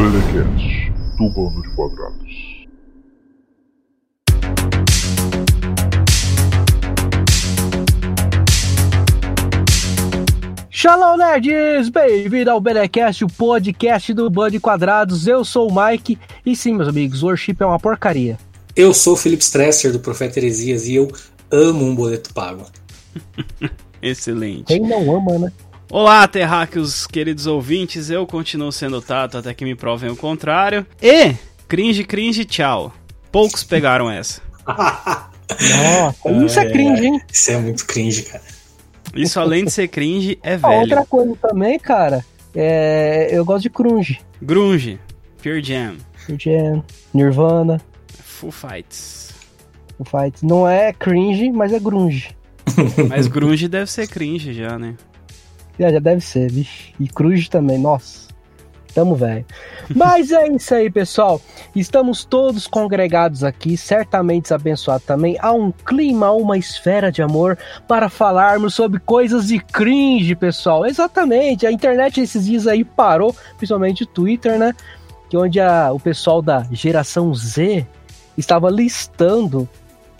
Belecast, do bando de quadrados. Shalom nerds! Bem-vindo ao Belecast, o podcast do Band de Quadrados. Eu sou o Mike e sim, meus amigos, worship é uma porcaria. Eu sou o Felipe Stresser do Profeta Heresias e eu amo um boleto pago. Excelente. Quem não ama, né? Olá, terráqueos, queridos ouvintes. Eu continuo sendo Tato até que me provem o contrário. E cringe, cringe, tchau. Poucos pegaram essa. Nossa, isso é cringe, hein? Isso é muito cringe, cara. Isso, além de ser cringe, é Ah, velho. outra coisa também, cara, é... eu gosto de grunge. Grunge, Pure Jam, Jam, Nirvana, Full Fights. o Fight. Não é cringe, mas é grunge. Mas grunge deve ser cringe já, né? Já, já deve ser, vixe. E cruz também, nossa. Tamo velho. Mas é isso aí, pessoal. Estamos todos congregados aqui, certamente abençoados também. Há um clima, uma esfera de amor para falarmos sobre coisas de cringe, pessoal. Exatamente. A internet esses dias aí parou, principalmente o Twitter, né? Que onde a, o pessoal da geração Z estava listando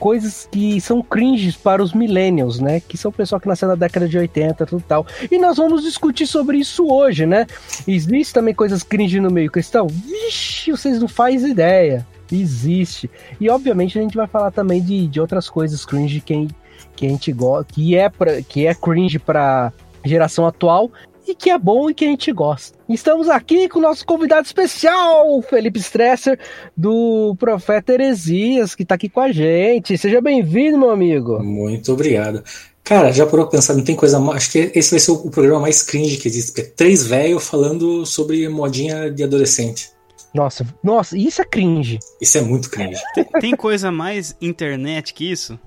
coisas que são cringes para os millennials, né? Que são o pessoal que nasceu na década de 80 tudo tal. E nós vamos discutir sobre isso hoje, né? Existe também coisas cringe no meio cristão? Vixe, vocês não fazem ideia. Existe. E obviamente a gente vai falar também de, de outras coisas cringe que, que a gente gosta, que é, pra, que é cringe para geração atual e que é bom e que a gente gosta. Estamos aqui com o nosso convidado especial, o Felipe Stresser, do Profeta Heresias, que está aqui com a gente. Seja bem-vindo, meu amigo. Muito obrigado. Cara, já parou pra pensar, não tem coisa mais. Acho que esse vai ser o programa mais cringe que existe, porque é três velhos falando sobre modinha de adolescente. Nossa, nossa, isso é cringe. Isso é muito cringe. Tem, tem coisa mais internet que isso?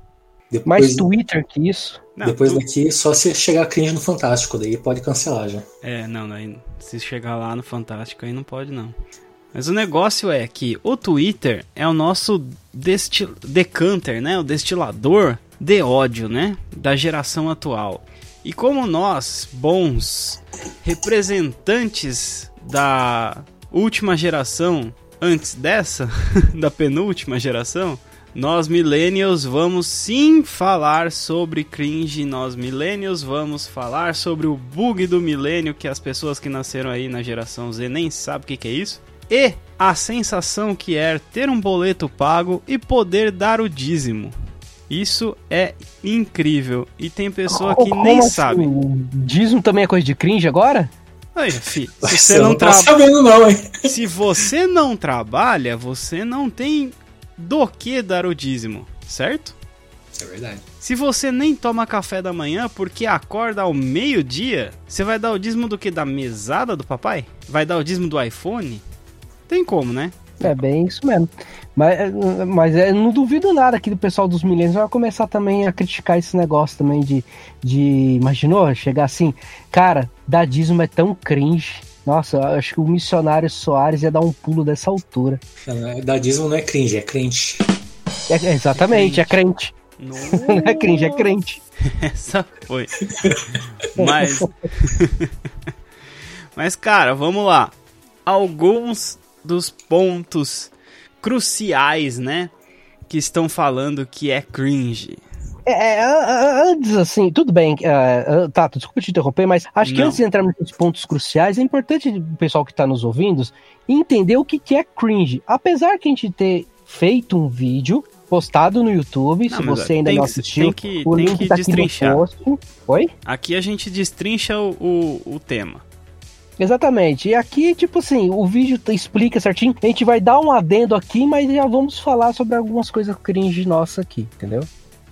Depois, Mais Twitter que isso. Não, depois tu- daqui, só se chegar cringe no Fantástico, daí pode cancelar já. É, não, não, aí se chegar lá no Fantástico aí não pode não. Mas o negócio é que o Twitter é o nosso destil decanter, né? O destilador de ódio, né? Da geração atual. E como nós, bons representantes da última geração antes dessa, da penúltima geração, nós millennials vamos sim falar sobre cringe, nós millennials vamos falar sobre o bug do milênio que as pessoas que nasceram aí na geração Z nem sabem o que, que é isso. E a sensação que é ter um boleto pago e poder dar o dízimo. Isso é incrível. E tem pessoa que Como nem assim? sabe. Dízimo também é coisa de cringe agora? Aí, fi, se Você você não não tá trabalha. sabendo, não, hein? Se você não trabalha, você não tem do que dar o dízimo, certo? Isso é verdade. Se você nem toma café da manhã porque acorda ao meio-dia, você vai dar o dízimo do que? Da mesada do papai? Vai dar o dízimo do iPhone? Tem como, né? É bem isso mesmo. Mas, mas é, não duvido nada que o pessoal dos milênios vai começar também a criticar esse negócio também de, de. Imaginou? Chegar assim, cara, dar dízimo é tão cringe. Nossa, eu acho que o missionário Soares ia dar um pulo dessa altura. Dadismo não é cringe, é crente. É, é exatamente, é crente. Não é cringe, é crente. Essa foi. Mas. Mas, cara, vamos lá. Alguns dos pontos cruciais, né? Que estão falando que é cringe. É, é, antes, assim, tudo bem, uh, tá, desculpa te interromper, mas acho que Não. antes de entrarmos nesses pontos cruciais, é importante o pessoal que está nos ouvindo entender o que, que é cringe. Apesar que a gente ter feito um vídeo postado no YouTube, Não, se você ainda não que- assistiu, que- o link que tá aqui no destrinchar. post. Oi? Aqui a gente destrincha o, o, o tema. Exatamente. E aqui, tipo assim, o vídeo explica certinho. A gente vai dar um adendo aqui, mas já vamos falar sobre algumas coisas cringe nossa aqui, entendeu?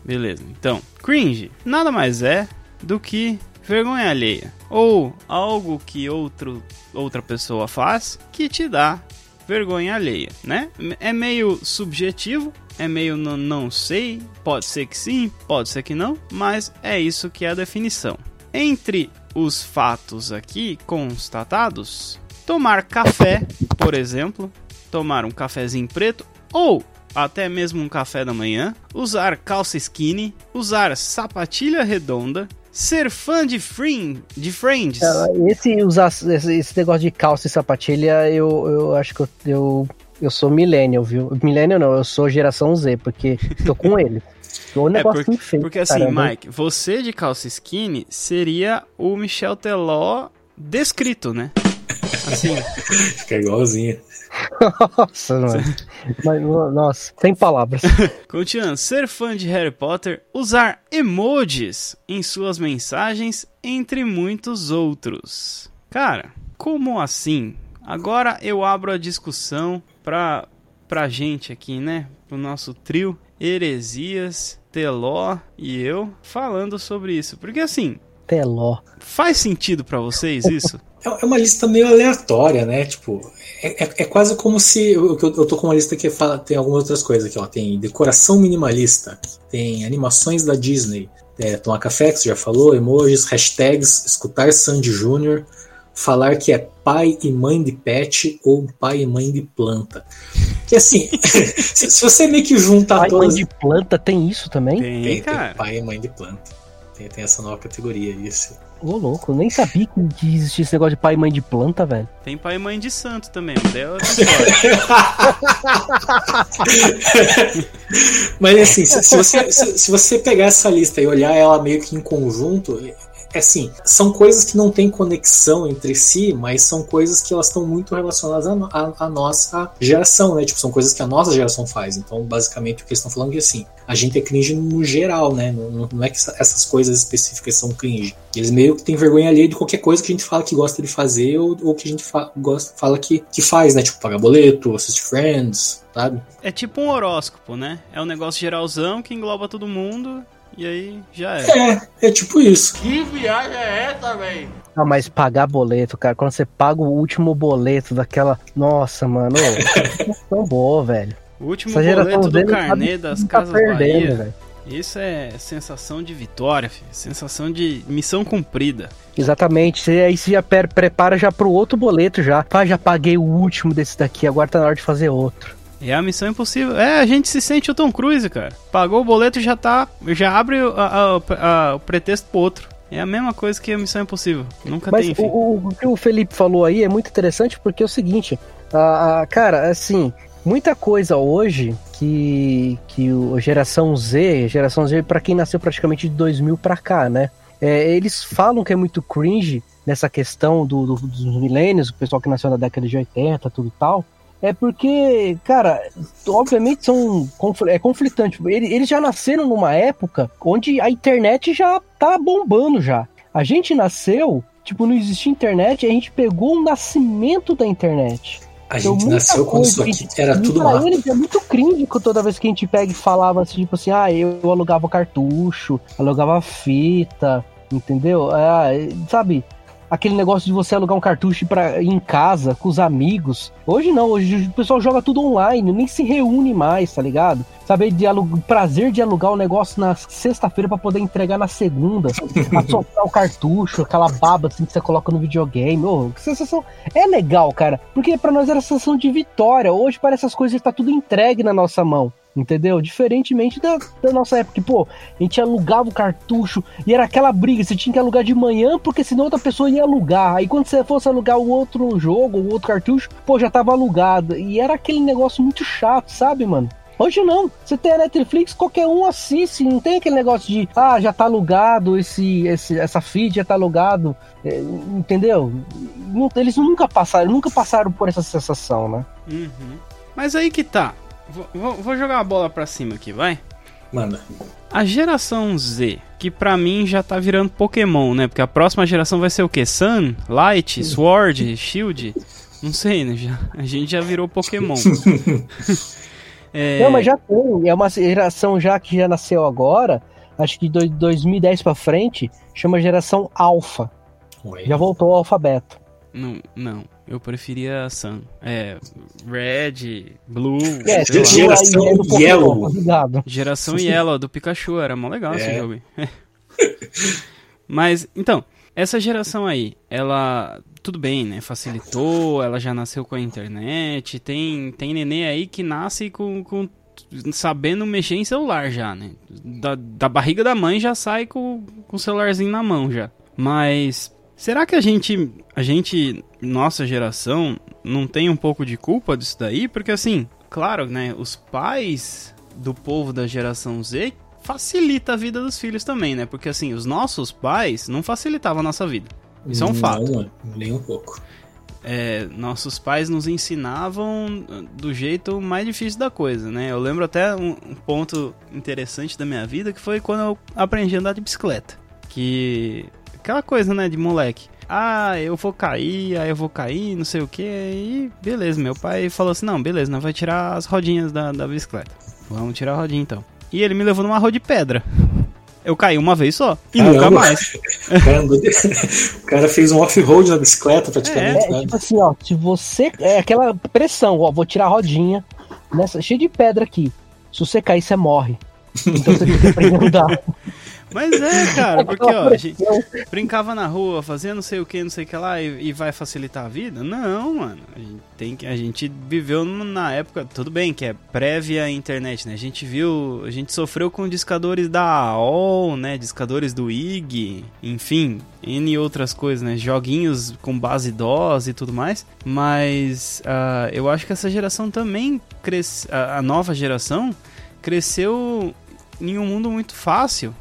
Beleza. Então, cringe nada mais é do que vergonha alheia. Ou algo que outro, outra pessoa faz que te dá vergonha alheia, né? É meio subjetivo, é meio não, não sei, pode ser que sim, pode ser que não, mas é isso que é a definição. Entre os fatos aqui constatados, tomar café, por exemplo, tomar um cafezinho preto ou até mesmo um café da manhã, usar calça skinny, usar sapatilha redonda, ser fã de, Friend, de Friends. É, esse, usar, esse, esse negócio de calça e sapatilha, eu, eu acho que eu, eu, eu sou millennial, viu? Millennial não, eu sou geração Z, porque tô com ele. O negócio é porque, feio, porque assim, caramba. Mike, você de calça skinny seria o Michel Teló descrito, né? Assim. Fica igualzinho. Nossa, mano. Mas, nossa, sem palavras. Continuando, ser fã de Harry Potter, usar emojis em suas mensagens, entre muitos outros. Cara, como assim? Agora eu abro a discussão pra, pra gente aqui, né? Pro nosso trio, Heresias, Teló e eu, falando sobre isso. Porque assim. Teló. Faz sentido para vocês isso? É, é uma lista meio aleatória, né? Tipo, é, é, é quase como se. Eu, eu tô com uma lista que fala, tem algumas outras coisas aqui, ó. Tem decoração minimalista, tem animações da Disney, é, tomar café, que você já falou, emojis, hashtags, escutar Sandy Júnior, falar que é pai e mãe de pet ou pai e mãe de planta. Que assim, se, se, você meio que juntar pai todas. Pai e mãe de planta tem isso também? Tem, tem, tem pai e mãe de planta. Tem, tem essa nova categoria, isso. Ô, louco, nem sabia que existia esse negócio de pai e mãe de planta, velho. Tem pai e mãe de santo também, mas assim, se, se, você, se, se, você pegar essa lista e olhar ela meio que em conjunto, é assim, são coisas que não têm conexão entre si, mas são coisas que elas estão muito relacionadas à, nossa geração, né? Tipo, são coisas que a nossa geração faz. Então, basicamente, o que eles estão falando é assim, a gente é cringe no geral, né? Não, não é que essas coisas específicas são cringe. Eles meio que têm vergonha ali de qualquer coisa que a gente fala que gosta de fazer ou, ou que a gente fa gosta, fala que, que faz, né? Tipo, pagar boleto, assistir Friends, sabe? É tipo um horóscopo, né? É um negócio geralzão que engloba todo mundo e aí já é. É, é tipo isso. Que viagem é essa, velho? Não, mas pagar boleto, cara, quando você paga o último boleto daquela. Nossa, mano, ô, tão boa, velho. O último Essa boleto do carnê das tá Casas perdendo, Bahia. Véio. Isso é sensação de vitória, filho. sensação de missão cumprida. Exatamente. Você, aí você já prepara já pro outro boleto já. Pá, já paguei o último desse daqui, agora tá na hora de fazer outro. É a missão impossível. É, a gente se sente o Tom Cruise, cara. Pagou o boleto e já tá. Já abre a, a, a, o pretexto pro outro. É a mesma coisa que a missão impossível. Nunca Mas tem fim. O, o que o Felipe falou aí é muito interessante porque é o seguinte. A, cara, assim, muita coisa hoje que, que a geração Z, geração Z para quem nasceu praticamente de 2000 para cá, né? É, eles falam que é muito cringe nessa questão do, do, dos milênios, o pessoal que nasceu na década de 80, tudo e tal. É porque, cara, obviamente são é conflitante. Eles já nasceram numa época onde a internet já tá bombando já. A gente nasceu, tipo, não existia internet, a gente pegou o nascimento da internet. A então, gente nasceu quando isso aqui era tudo pra eles é muito crítico toda vez que a gente pega e falava assim, tipo assim, ah, eu alugava cartucho, alugava fita, entendeu? Ah, sabe? Aquele negócio de você alugar um cartucho para em casa com os amigos. Hoje não, hoje o pessoal joga tudo online, nem se reúne mais, tá ligado? Saber de alugar, prazer de alugar o um negócio na sexta-feira para poder entregar na segunda, soltar o cartucho, aquela baba assim que você coloca no videogame. Oh, que sensação. É legal, cara, porque para nós era sensação de vitória. Hoje parece as coisas tá tudo entregue na nossa mão. Entendeu? Diferentemente da, da, nossa época, que, pô, a gente alugava o cartucho e era aquela briga, você tinha que alugar de manhã, porque senão outra pessoa ia alugar. Aí quando você fosse alugar o outro jogo, o outro cartucho, pô, já tava alugado. E era aquele negócio muito chato, sabe, mano? Hoje não. Você tem a Netflix, qualquer um assiste. Não tem aquele negócio de, ah, já tá alugado, esse, esse, essa feed já tá alugado. É, entendeu? Não, eles nunca passaram, nunca passaram por essa sensação, né? Uhum. Mas aí que tá. Vou, vou jogar a bola pra cima aqui, vai? Manda. A geração Z, que pra mim já tá virando Pokémon, né? Porque a próxima geração vai ser o quê? Sun, Light, Sword, Shield? Não sei, né? Já, a gente já virou Pokémon. é... Não, mas já tem. É uma geração já que já nasceu agora. Acho que de 2010 pra frente. Chama geração Alpha. Já voltou ao alfabeto. Não, não. Eu preferia Sun. É, Red, Blue. É, geração Yellow. Geração Yellow do Pikachu. Era mó legal é. esse jogo. Mas, então, essa geração aí, ela. Tudo bem, né? Facilitou, ela já nasceu com a internet. Tem, tem nenê aí que nasce com, com sabendo mexer em celular já, né? Da, da barriga da mãe já sai com, com o celularzinho na mão já. Mas será que a gente, a gente, nossa geração, não tem um pouco de culpa disso daí? Porque assim, claro, né, os pais do povo da geração Z facilita a vida dos filhos também, né? Porque assim, os nossos pais não facilitavam a nossa vida. Isso é um fato. Não, nem um pouco. É, nossos pais nos ensinavam do jeito mais difícil da coisa, né? Eu lembro até um, um, ponto interessante da minha vida que foi quando eu aprendi a andar de bicicleta. Que. Aquela coisa, né, de moleque. Ah, eu vou cair, aí eu vou cair, não sei o que. E beleza, meu pai falou assim: não, beleza, nós vai tirar as rodinhas da, da bicicleta. Vamos tirar a rodinha então. E ele me levou numa rua de pedra. Eu caí uma vez só. E Caramba. nunca mais. o cara fez um off-road na bicicleta praticamente. É, né? tipo assim, ó. Se você. É aquela pressão, ó. Vou tirar a rodinha. Nessa, cheio de pedra aqui. Se você cair, você morre. Então você tem que aprender a andar. Mas é, cara, porque ó, a gente brincava na rua, fazendo não sei o que, não sei o que lá, e, e, vai facilitar a vida? Não, mano. A gente, tem que, a gente viveu na época, tudo bem, que é prévia à internet, né? A gente viu, a gente sofreu com discadores da AOL, né? Discadores do IG, enfim, N outras coisas, né? Joguinhos com base DOS e tudo mais. Mas uh, eu acho que essa geração também cresce, a, a nova geração cresceu em um mundo muito fácil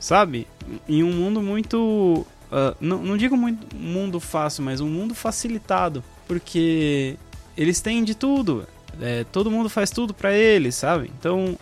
sabe? Em um mundo muito. Uh, não, não digo muito mundo fácil, mas um mundo facilitado. Porque eles têm de tudo. É, todo mundo faz tudo para eles, sabe? Então,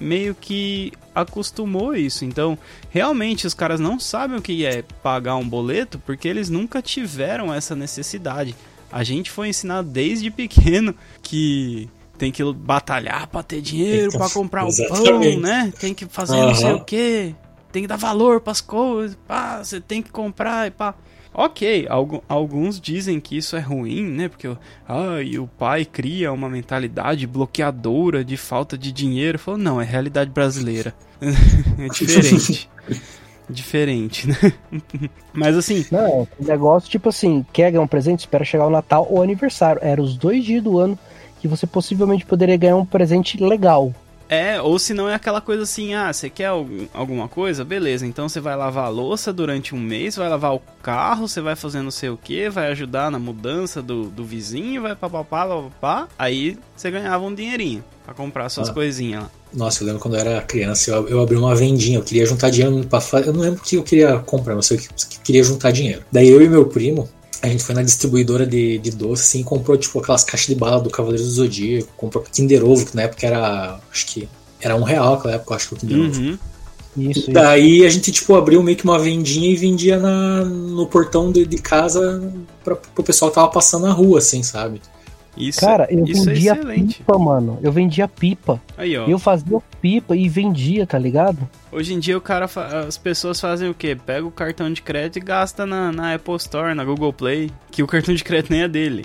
meio que acostumou isso. Então, realmente os caras não sabem o que é pagar um boleto porque eles nunca tiveram essa necessidade. A gente foi ensinado desde pequeno que tem que batalhar para ter dinheiro, para comprar o pão, né? Tem que fazer uhum. não sei o quê tem que dar valor pras coisas, pá, você tem que comprar e pá. Ok, alguns dizem que isso é ruim, né? Porque ah, e o pai cria uma mentalidade bloqueadora de falta de dinheiro. Falou, não, é realidade brasileira. é diferente. diferente, né? Mas assim. Não, negócio tipo assim: quer ganhar um presente, espera chegar o Natal ou o aniversário. Era os dois dias do ano que você possivelmente poderia ganhar um presente legal. É, ou se não é aquela coisa assim, ah, você quer alguma coisa? Beleza, então você vai lavar a louça durante um mês, vai lavar o carro, você vai fazer não sei o que, vai ajudar na mudança do, do vizinho, vai papapá, papapá. Aí você ganhava um dinheirinho pra comprar suas ah. coisinhas lá. Nossa, eu lembro quando eu era criança, eu, eu abri uma vendinha, eu queria juntar dinheiro pra fazer. Eu não lembro o que eu queria comprar, mas eu queria juntar dinheiro. Daí eu e meu primo, a gente foi na distribuidora de, de doce, assim, e comprou, tipo, aquelas caixas de bala do Cavaleiro do Zodíaco, comprou Kinder Ovo, que na época era, acho que, era um real naquela época, acho que o Kinder uhum. Ovo. Isso, Daí isso. a gente, tipo, abriu meio que uma vendinha e vendia na, no portão de, de casa pra, pro pessoal que tava passando na rua, assim, sabe? Isso, Cara, eu isso é vendia é pipa, mano. Eu vendia pipa. Aí, ó. Eu fazia pipa e vendia, tá ligado? Hoje em dia o cara as pessoas fazem o quê? Pega o cartão de crédito e gasta na, na Apple Store, na Google Play, que o cartão de crédito nem é dele.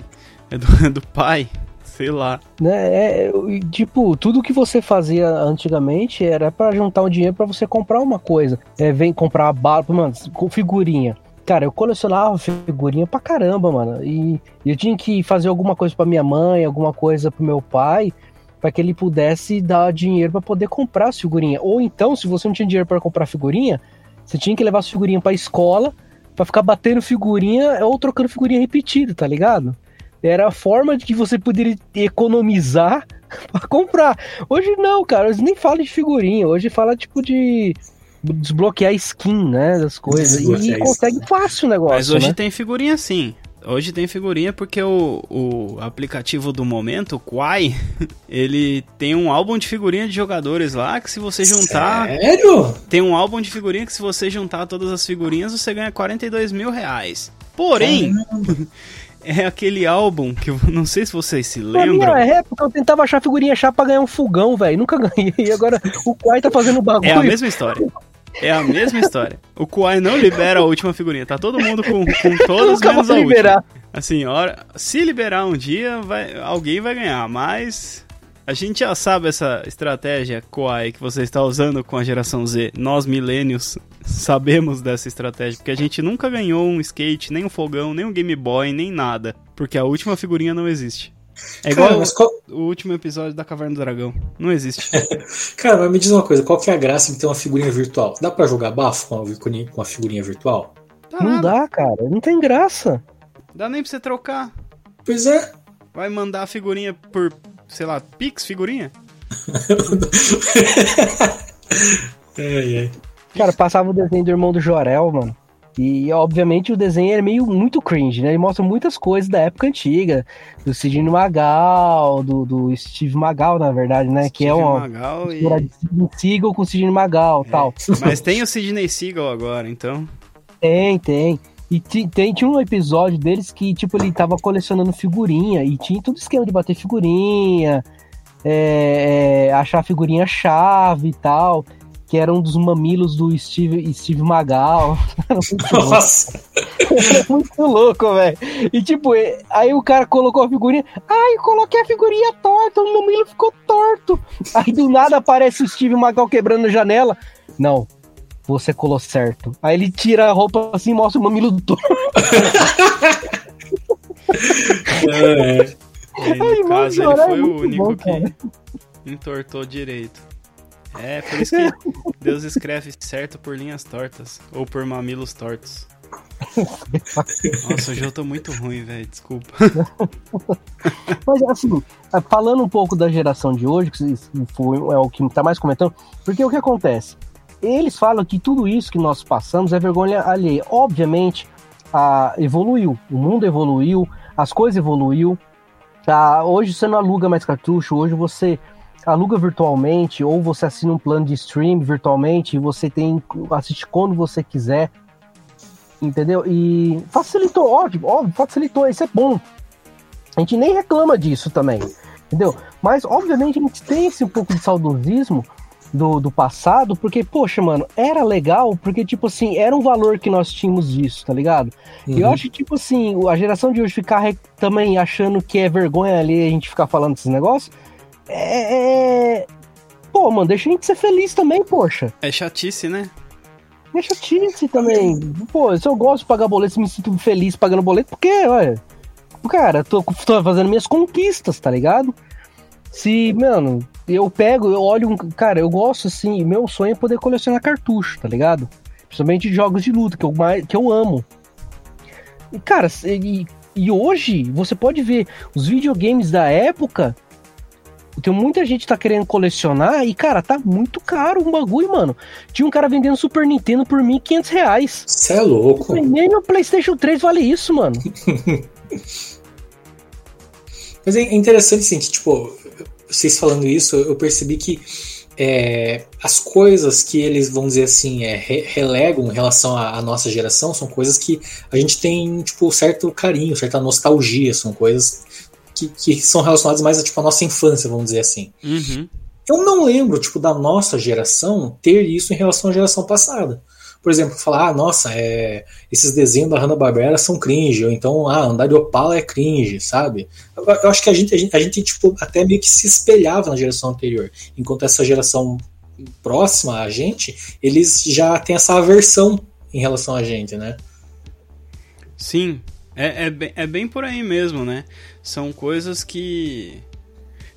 É do, é do pai. Sei lá. Né, é, tipo, tudo que você fazia antigamente era para juntar um dinheiro para você comprar uma coisa. É, vem comprar bala, mano, com figurinha. Cara, eu colecionava figurinha pra caramba, mano. E eu tinha que fazer alguma coisa pra minha mãe, alguma coisa pro meu pai, para que ele pudesse dar dinheiro para poder comprar as figurinhas. Ou então, se você não tinha dinheiro para comprar figurinha, você tinha que levar as figurinhas pra escola para ficar batendo figurinha ou trocando figurinha repetida, tá ligado? Era a forma de que você poderia economizar para comprar. Hoje não, cara, eles nem falam de figurinha, hoje fala tipo de desbloquear skin, né, das coisas. E consegue fácil o negócio. Mas hoje né? tem figurinha sim. Hoje tem figurinha porque o, o aplicativo do momento, o Quai, ele tem um álbum de figurinha de jogadores lá que se você juntar. Sério? Tem um álbum de figurinha que se você juntar todas as figurinhas você ganha 42 mil reais. Porém. é aquele álbum que eu não sei se vocês se lembram. Na minha época eu tentava achar figurinha chata pra ganhar um fogão, velho. Nunca ganhei. E agora o Quai tá fazendo bagulho. É a mesma história. É a mesma história. O Kuai não libera a última figurinha. Tá todo mundo com, com todos menos a liberar. última. Assim, hora, se liberar um dia, vai, alguém vai ganhar, mas a gente já sabe essa estratégia Kuai que você está usando com a geração Z. Nós milênios sabemos dessa estratégia, porque a gente nunca ganhou um skate, nem um fogão, nem um Game Boy, nem nada, porque a última figurinha não existe. É igual Cara, qual... o último episódio da Caverna do Dragão. Não existe. Cara, mas me diz uma coisa, qual que é a graça de ter uma figurinha virtual? Dá pra jogar bafo com uma figurinha, com uma figurinha virtual? Tá Não nada. dá, cara. Não tem graça. Dá nem pra você trocar. Pois é. Vai mandar a figurinha por, sei lá, Pix figurinha? ai, ai. Cara, passava o desenho do irmão do Jorel, mano. E, obviamente, o desenho é meio muito cringe, né? Ele mostra muitas coisas da época antiga. Do Sidney Magal, do, do Steve Magal, na verdade, né? que é uma Magal e... Seagal com Sidney Magal É. tal. Mas tem o Sidney Seagal agora, então. Tem, tem. E tem, tinha um episódio deles que, tipo, ele tava colecionando figurinha e tinha todo esquema de bater figurinha, é, é, achar figurinha chave e tal, que era um dos mamilos do Steve, Steve Magal. Era muito louco. Nossa. Muito louco, velho. E tipo, aí o cara colocou a figurinha. Ai, eu coloquei a figurinha torta, o mamilo ficou torto. Aí do nada aparece o Steve Magal quebrando a janela. Não, você colou certo. Aí ele tira a roupa assim e mostra o mamilo torto. É, é. Aí, no caso, ele foi é o único bom, que cara. entortou direito. É, por isso que Deus escreve certo por linhas tortas. Ou por mamilos tortos. Nossa, hoje eu tô muito ruim, velho. Desculpa. Mas assim, falando um pouco da geração de hoje, que foi, é o que tá mais comentando, porque o que acontece? Eles falam que tudo isso que nós passamos é vergonha alheia. Obviamente, a, evoluiu, o mundo evoluiu, as coisas evoluiu. Tá? Hoje você não aluga mais cartucho, hoje você aluga virtualmente, ou você assina um plano de stream virtualmente, e você tem assiste quando você quiser. Entendeu? E facilitou, óbvio, óbvio, facilitou, isso é bom. A gente nem reclama disso também, entendeu? Mas, obviamente, a gente tem esse um pouco de saudosismo do, do passado, porque, poxa, mano, era legal, porque, tipo assim, era um valor que nós tínhamos disso, tá ligado? E eu Uhum. acho que, tipo assim, a geração de hoje ficar também achando que é vergonha ali a gente ficar falando desses negócios, é... é- Pô, mano, deixa a gente ser feliz também, poxa. É chatice, né? Deixa chatice também. Pô, se eu gosto de pagar boleto, me sinto feliz pagando boleto, porque, olha, cara, tô, tô fazendo minhas conquistas, tá ligado? Se, mano, eu pego, eu olho um. Cara, eu gosto assim, meu sonho é poder colecionar cartucho, tá ligado? Principalmente de jogos de luta, que eu, mais, que eu amo. E, cara, e, e hoje você pode ver os videogames da época. Tem muita gente que tá querendo colecionar e, cara, tá muito caro um bagulho, mano. Tinha um cara vendendo Super Nintendo por 1.500 reais. Você é louco. Nem no PlayStation 3 vale isso, mano. Mas é interessante, assim, que, tipo, vocês falando isso, eu percebi que é, as coisas que eles, vamos dizer assim, é, re- relegam em relação à, à nossa geração são coisas que a gente tem, tipo, certo carinho, certa nostalgia, são coisas que, que são relacionadas mais a, tipo, à nossa infância, vamos dizer assim. Uhum. Eu não lembro, tipo, da nossa geração ter isso em relação à geração passada. Por exemplo, falar, ah, nossa, é, esses desenhos da Hanna-Barbera são cringe, ou então, ah, andar de Opala é cringe, sabe? Eu, eu acho que a gente, a gente, a gente, tipo, até meio que se espelhava na geração anterior, enquanto essa geração próxima a gente, eles já têm essa aversão em relação a gente, né? Sim, é, é, bem, é bem por aí mesmo, né? São coisas que.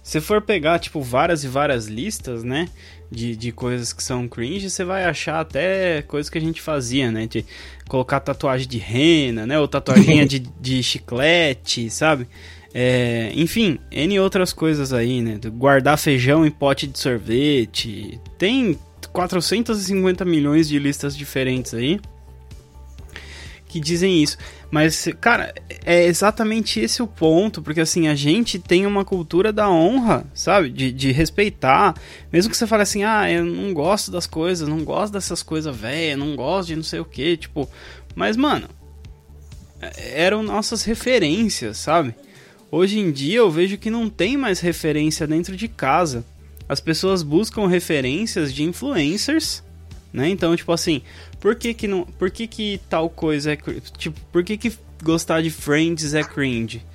Se for pegar, tipo, várias e várias listas, né? De, de coisas que são cringe, você vai achar até coisas que a gente fazia, né? De colocar tatuagem de rena, né? Ou tatuaginha de, de chiclete, sabe? É, enfim, N outras coisas aí, né? Guardar feijão em pote de sorvete. Tem 450 milhões de listas diferentes aí que dizem isso. Mas, cara, é exatamente esse o ponto, porque assim, a gente tem uma cultura da honra, sabe? De, de respeitar. Mesmo que você fale assim, ah, eu não gosto das coisas, não gosto dessas coisas velhas, não gosto de não sei o que, tipo. Mas, mano, eram nossas referências, sabe? Hoje em dia eu vejo que não tem mais referência dentro de casa. As pessoas buscam referências de influencers, né? Então, tipo assim, por que que não, por que que tal coisa é, tipo, por que que gostar de Friends é cringe?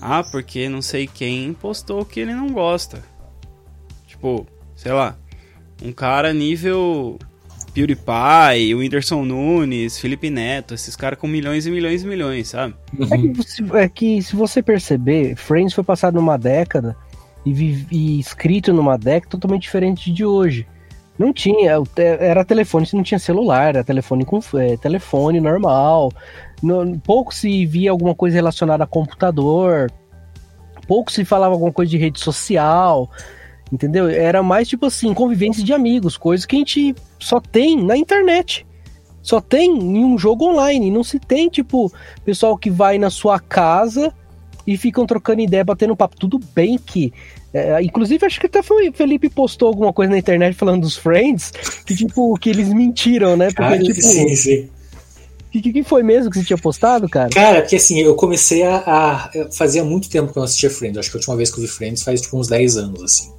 Ah, porque não sei quem postou que ele não gosta. Tipo, sei lá, um cara nível PewDiePie, o Whindersson Nunes, Felipe Neto, esses caras com milhões e milhões e milhões, sabe? É que, se- é que se você perceber, Friends foi passado numa década e, vi- e escrito numa década totalmente diferente de hoje. Não tinha, era telefone, não tinha celular, era telefone com é, telefone normal. No- pouco se via alguma coisa relacionada a computador, pouco se falava alguma coisa de rede social, entendeu? Era mais tipo assim, convivência de amigos, coisas que a gente só tem na internet. Só tem em um jogo online, não se tem tipo pessoal que vai na sua casa e ficam trocando ideia, batendo papo. Tudo bem que. É, inclusive, acho que até foi, Felipe postou alguma coisa na internet falando dos Friends, que tipo, que eles mentiram, né? Porque, Cara, tipo, sim, sim. o que, que foi mesmo que você tinha postado, cara? Cara, porque assim, eu comecei a, a- Fazia muito tempo que eu não assistia Friends. Acho que a última vez que eu vi Friends faz tipo uns 10 anos, assim.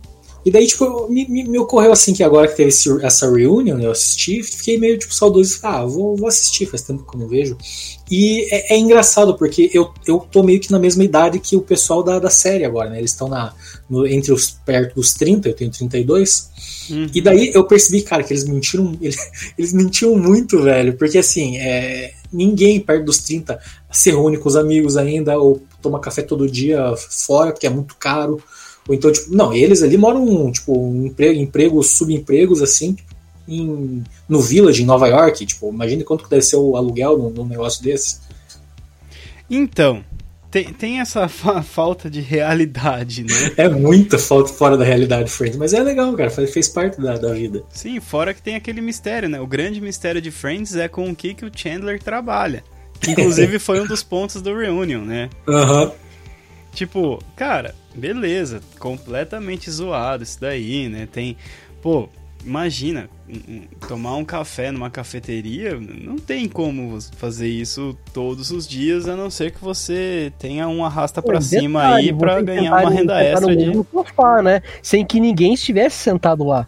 E daí, tipo, me, me- me ocorreu assim que agora que teve esse- essa reunion, eu assisti, fiquei meio tipo saudoso. Ah, vou, vou assistir, faz tempo que eu não vejo. E é, é engraçado, porque eu, eu tô meio que na mesma idade que o pessoal da, da série agora, né? Eles estão na, no- entre os perto dos 30, eu tenho 32. Uhum. E daí eu percebi, cara, que eles mentiram, eles, eles mentiam muito, velho. Porque assim, é, ninguém perto dos 30 se reúne com os amigos ainda, ou toma café todo dia fora, porque é muito caro. Ou então, tipo, não, eles ali moram, tipo, em emprego, empregos, subempregos, assim, em, no Village, em Nova York. Tipo, imagina quanto que deve ser o aluguel num, num negócio desse. Então, tem, tem essa fa- falta de realidade, né? É muita falta fora da realidade, Friends. Mas é legal, cara, faz, fez parte da, da vida. Sim, fora que tem aquele mistério, né? O grande mistério de Friends é com o que, que o Chandler trabalha. Que inclusive foi um dos pontos do Reunion, né? Aham. Tipo, cara, beleza, completamente zoado isso daí, né? Tem. Pô, imagina, tomar um café numa cafeteria, não tem como fazer isso todos os dias, a não ser que você tenha um arrasta pra Pô, cima detalhe, aí pra vocês ganhar uma renda extra de. sofá, né? Sem que ninguém estivesse sentado lá.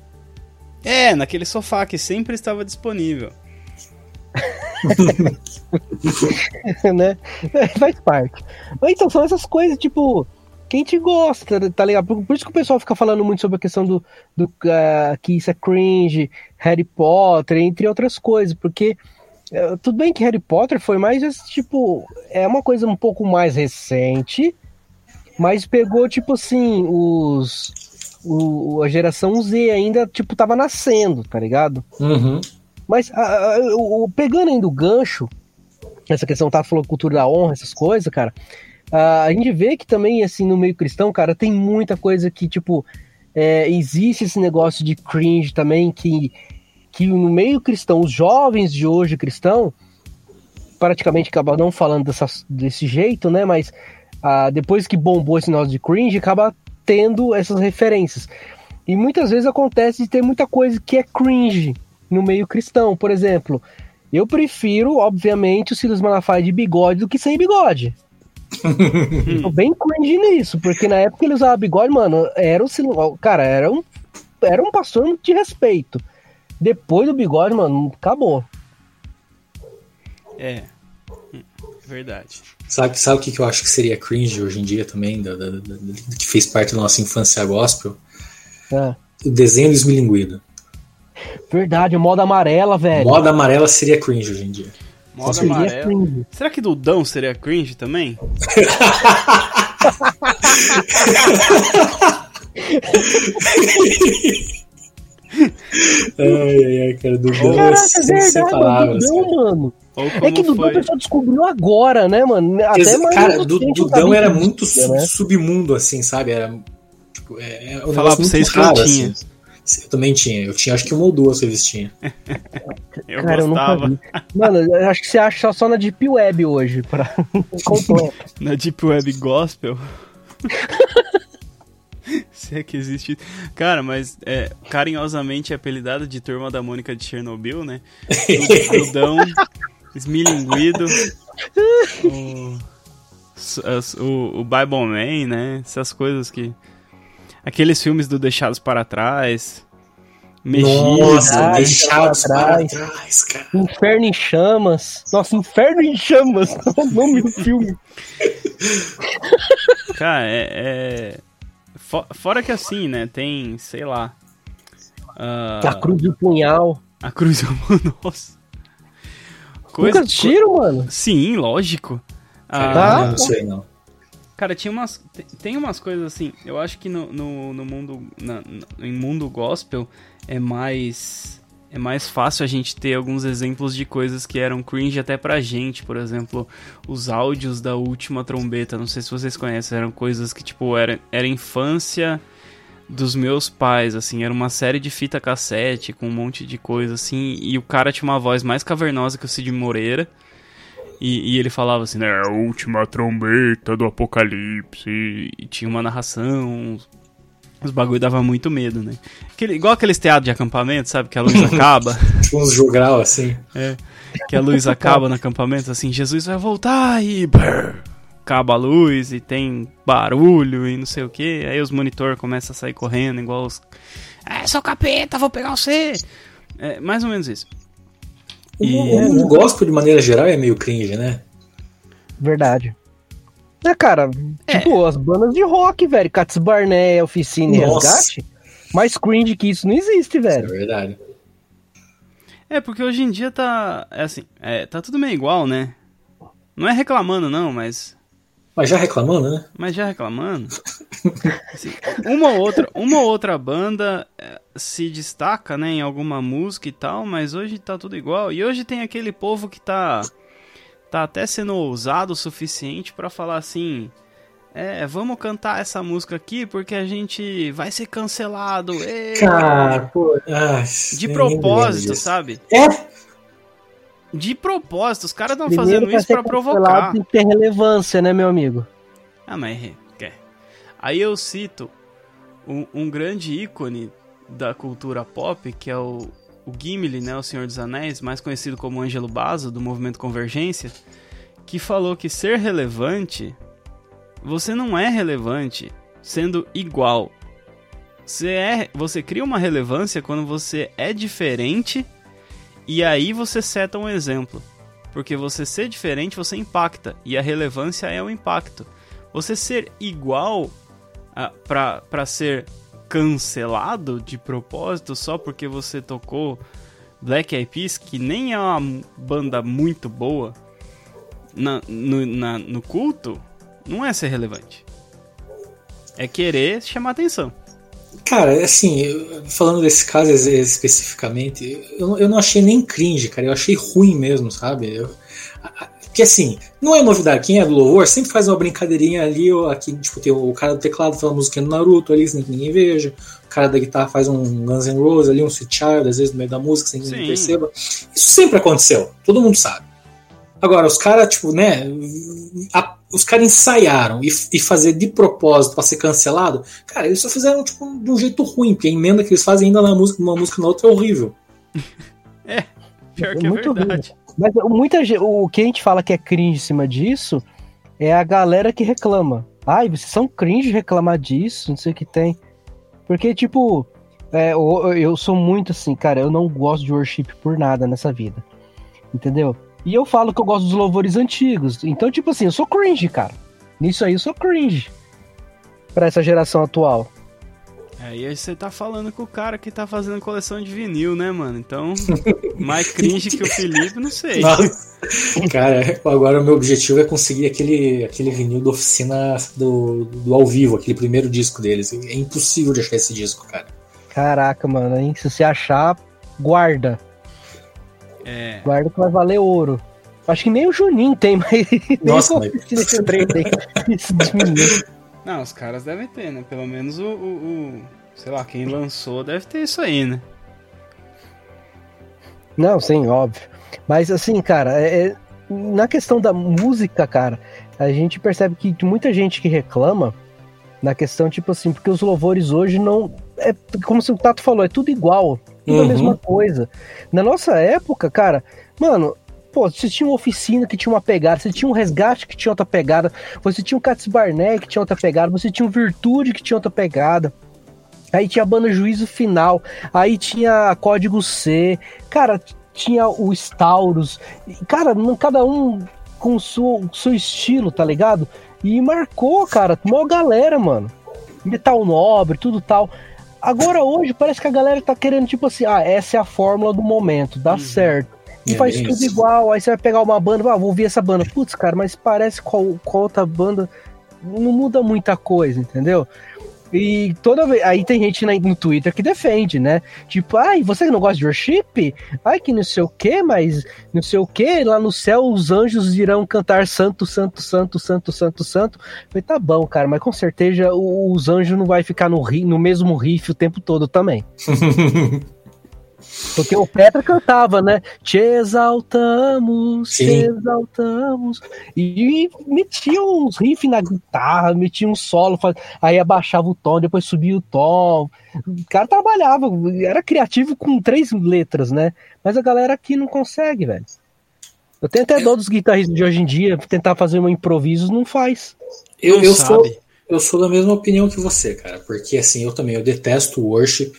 É, naquele sofá que sempre estava disponível. né? Faz parte. Mas então, são essas coisas, tipo, que a gente gosta, tá ligado? Por, por isso que o pessoal fica falando muito sobre a questão do, do ah, que isso é cringe, Harry Potter, entre outras coisas, porque eh, tudo bem que Harry Potter foi mais, tipo, é uma coisa um pouco mais recente, mas pegou, tipo assim, os. O, a geração Z ainda, tipo, tava nascendo, tá ligado? Uhum. Mas a- a- o- pegando ainda o gancho, essa questão tá falando cultura da honra, essas coisas, cara, a, a gente vê que também, assim, no meio cristão, cara, tem muita coisa que, tipo, é, existe esse negócio de cringe também, que, que no meio cristão, os jovens de hoje cristão, praticamente acabam não falando dessa, desse jeito, né, mas depois que bombou esse negócio de cringe, acaba tendo essas referências. E muitas vezes acontece de ter muita coisa que é cringe no meio cristão. Por exemplo, eu prefiro, obviamente, o Silas Malafaia de bigode do que sem bigode. Tô bem cringe nisso, porque na época ele usava bigode, mano, era o Silas. Cara, era um, era um pastor muito de respeito. Depois do bigode, mano, acabou. É. Hum, Verdade. Sabe, sabe o que, que eu acho que seria cringe hoje em dia também, da, da- da- da- que fez parte da nossa infância gospel? É. O desenho do esmilinguido. Verdade, moda amarela, velho. Moda amarela seria cringe hoje em dia. Moda Seria amarela. cringe. Será que Dudão seria cringe também? Ai, ai, ai, cara, do Caraca, é sem verdade, palavras. Dudão, cara. mano. Como É que Dudão foi? o pessoal descobriu agora, né, mano? Até Exa- mais cara, Dudão era muito sub- né? submundo, assim, sabe? Era, tipo, é, é um Falar pra vocês que eu tinha. assim. Eu também tinha. Eu tinha acho que uma ou duas revistinhas. Eu Cara, eu gostava. nunca vi. Mano, eu acho que você acha só na Deep Web hoje. Pra... Completo. Na Deep Web Gospel. Se é que existe. Cara, mas é carinhosamente apelidado de Turma da Mônica de Chernobyl, né? Dudão, Esmilinguido, o, o, o Bible Man, né? Essas coisas que. Aqueles filmes do Deixados para Trás. Mexidos. Nossa, deixados para trás. trás, cara. Inferno em Chamas. Nossa, Inferno em Chamas. É o nome do filme. Cara, é. é- fo- Fora que assim, né? Tem, sei lá. ah, A Cruz do Punhal. A Cruz Romana, nossa. Nunca assistiram, mano? Sim, lógico. Tá. eu não sei não. Cara, tinha umas. tem- umas coisas assim. Eu acho que no, no, no mundo. na- na- em mundo gospel é mais. É mais fácil a gente ter alguns exemplos de coisas que eram cringe até pra gente. Por exemplo, os áudios da última trombeta. Não sei se vocês conhecem. Eram coisas que, tipo, era, era infância dos meus pais, assim. Era uma série de fita cassete com um monte de coisa, assim. E o cara tinha uma voz mais cavernosa que o Cid Moreira. E, e ele falava assim, né? A última trombeta do apocalipse. E, e tinha uma narração. Os bagulho dava muito medo, né? Aquele, igual aqueles teatros de acampamento, sabe? Que a luz acaba. Tipo uns jogral assim. que a luz acaba no acampamento, assim, Jesus vai voltar e. brrr, acaba a luz e tem barulho e não sei o que. Aí os monitor começam a sair correndo, igual os. É, seu capeta, vou pegar você! É mais ou menos isso. O, E- o mundo gospel, de maneira geral, é meio cringe, né? Verdade. É, cara, É. tipo, as bandas de rock, velho. Cats Barnett, Oficina e Nossa. Resgate. Mais cringe que isso não existe, É velho. verdade. É, porque hoje em dia tá. É assim, é, tá tudo meio igual, né? Não é reclamando, não, mas. Mas já reclamando, né? Mas já reclamando. Assim, uma ou outra, uma ou outra banda eh, se destaca, né, em alguma música e tal, mas hoje tá tudo igual. E hoje tem aquele povo que tá tá até sendo ousado o suficiente pra falar assim: "É, vamos cantar essa música aqui porque a gente vai ser cancelado". ê!" Cara, pô. ai, de propósito, sabe? É? De propósito, os caras estão fazendo isso pra provocar. Tem que ter relevância, né, meu amigo? Ah, mas é, quer. Aí eu cito um, um grande ícone da cultura pop, que é o, o Gimli, né, o Senhor dos Anéis, mais conhecido como Ângelo Basso, do movimento Convergência, que falou que ser relevante, você não é relevante sendo igual. Você, é, você cria uma relevância quando você é diferente e aí você seta um exemplo. Porque você ser diferente, você impacta. E a relevância é o impacto. Você ser igual a, pra, pra ser cancelado de propósito só porque você tocou Black Eyed Peas, que nem é uma banda muito boa, na, no, na- no culto, não é ser relevante. É querer chamar atenção. Cara, assim, falando desse caso especificamente, eu, eu não achei nem cringe, cara. Eu achei ruim mesmo, sabe? Eu- porque assim, não é novidade. Quem é do louvor sempre faz uma brincadeirinha ali, ou aqui, tipo, tem o cara do teclado uma musiquinha do Naruto ali, sem que ninguém veja. O cara da guitarra faz um Guns N' Roses ali, um Sweet Child, às vezes no meio da música, sem que ninguém perceba. Isso sempre aconteceu, todo mundo sabe. Agora, os caras, tipo, né? a- os caras ensaiaram e, e fazer de propósito pra ser cancelado, cara, eles só fizeram, tipo, de um jeito ruim, porque a emenda que eles fazem ainda na música, numa música na outra é horrível. Pior É que é muito verdade. Mas muita gente, o que a gente fala que é cringe em cima disso é a galera que reclama. Ai, vocês são cringe reclamar disso, não sei o que tem. Porque, tipo, é, eu, eu sou muito assim, cara, eu não gosto de worship por nada nessa vida. Entendeu? E eu falo que eu gosto dos louvores antigos. Então, tipo assim, eu sou cringe, cara. Nisso aí eu sou cringe. Pra essa geração atual. Aí você tá falando com o cara que tá fazendo coleção de vinil, né, mano? Então, mais cringe que o Felipe, não sei. cara, agora o meu objetivo é conseguir aquele, aquele vinil da oficina do, do ao vivo, aquele primeiro disco deles. É impossível de achar esse disco, cara. Caraca, mano, hein? Se você achar, guarda. É. Guarda que vai valer ouro. Acho que nem o Juninho tem, mas. Nossa, nem mas-. Não, os caras devem ter, né? Pelo menos o, o- o- Sei lá, quem lançou deve ter isso aí, né? Não, sim, óbvio. Mas assim, cara, é- é- na questão da música, cara, a gente percebe que muita gente que reclama na questão, tipo assim, porque os louvores hoje não. É como se o Tato falou, é tudo igual. Tudo a Uhum. mesma coisa. Na nossa época, cara, mano. Pô, você tinha uma oficina que tinha uma pegada, você tinha um resgate que tinha outra pegada, você tinha um Cats Barnet que tinha outra pegada, você tinha um Virtude que tinha outra pegada. Aí tinha a banda Juízo Final, aí tinha Código C, cara, tinha o Staurus. E, Cara, cada um com o seu, seu estilo, tá ligado? E marcou, cara, maior galera, mano. Metal Nobre, tudo tal. Agora hoje parece que a galera tá querendo, tipo assim, ah, essa é a fórmula do momento, dá certo. E É faz bem tudo isso. igual, aí você vai pegar uma banda, ah, vou ouvir essa banda. Putz, cara, mas parece com com outra banda. Não muda muita coisa, entendeu? E toda vez. Aí tem gente no Twitter que defende, né? Tipo, ai, você não gosta de worship? Ai, que não sei o que, mas não sei o que, lá no céu os anjos irão cantar santo, santo, santo, santo, santo, santo. Falei, tá bom, cara, mas com certeza os anjos não vai ficar no, no mesmo riff o tempo todo também. Porque o Petra cantava, né? Te exaltamos, te Sim. exaltamos. E metia uns riffs na guitarra, metia um solo, faz- aí abaixava o tom, depois subia o tom. O cara trabalhava, era criativo com três letras, né? Mas a galera aqui não consegue, velho. Eu tenho até dó dos guitarristas de hoje em dia, tentar fazer um improviso, não faz. Eu, Não eu sou, sabe. eu sou da mesma opinião que você, cara, porque assim, eu também eu detesto worship.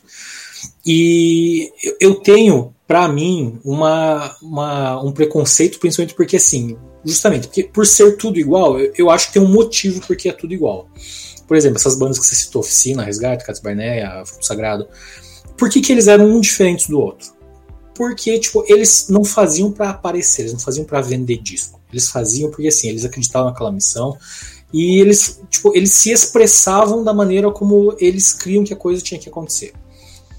E eu- tenho, pra mim, uma, uma- um preconceito, principalmente porque assim, justamente, porque por ser tudo igual, eu, eu acho que tem um motivo porque é tudo igual. Por exemplo, essas bandas que você citou, Oficina, Resgate, Cats Barneia, Fruto Sagrado, por que, que eles eram um diferentes do outro? Porque, tipo, eles não faziam pra aparecer, eles não faziam pra vender disco. Eles faziam porque, assim, eles acreditavam naquela missão e eles, tipo, eles se expressavam da maneira como eles criam que a coisa tinha que acontecer.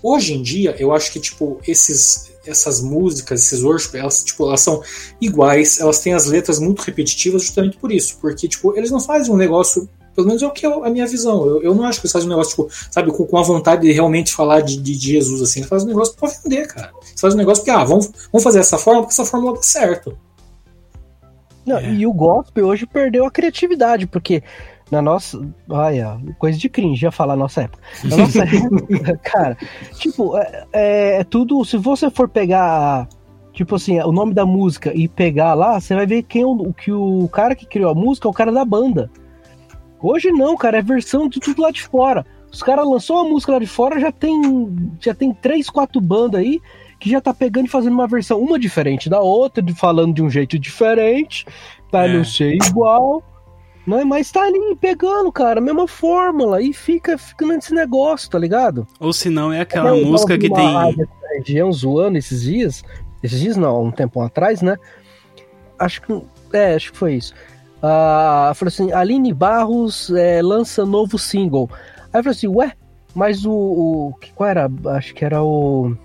Hoje em dia, eu acho que, tipo, esses, essas músicas, esses worship, elas, tipo, elas são iguais, elas têm as letras muito repetitivas justamente por isso, porque, tipo, eles não fazem um negócio, pelo menos é o que é a minha visão, eu, eu não acho que eles fazem um negócio, tipo, sabe, com, com a vontade de realmente falar de, de, de Jesus, assim, eles fazem um negócio pra vender, cara. Eles fazem um negócio porque, ah, vamos, vamos fazer essa forma porque essa fórmula dá certo. Não, É. E o gospel hoje perdeu a criatividade, porque na nossa. Olha, coisa de cringe, ia falar nossa época. Na nossa época, cara, tipo, é, é- é tudo. Se você for pegar, tipo assim, o nome da música e pegar lá, você vai ver quem o, o que o cara que criou a música é o cara da banda. Hoje não, cara, é versão de tudo lá de fora. Os caras lançou a música lá de fora, já tem já tem três, quatro bandas aí que já tá pegando e fazendo uma versão, uma diferente da outra, falando de um jeito diferente, pra É. não ser igual. Né? Mas tá ali pegando, cara, a mesma fórmula e fica, fica nesse negócio, tá ligado? Ou se não, é aquela Eu música que tem. região zoando esses dias. Esses dias não, um tempo atrás, né? Acho que. É, acho que foi isso. Ah, falou assim: Aline Barros é, lança novo single. Aí eu falei assim: ué, mas o. o qual era? Acho que era o.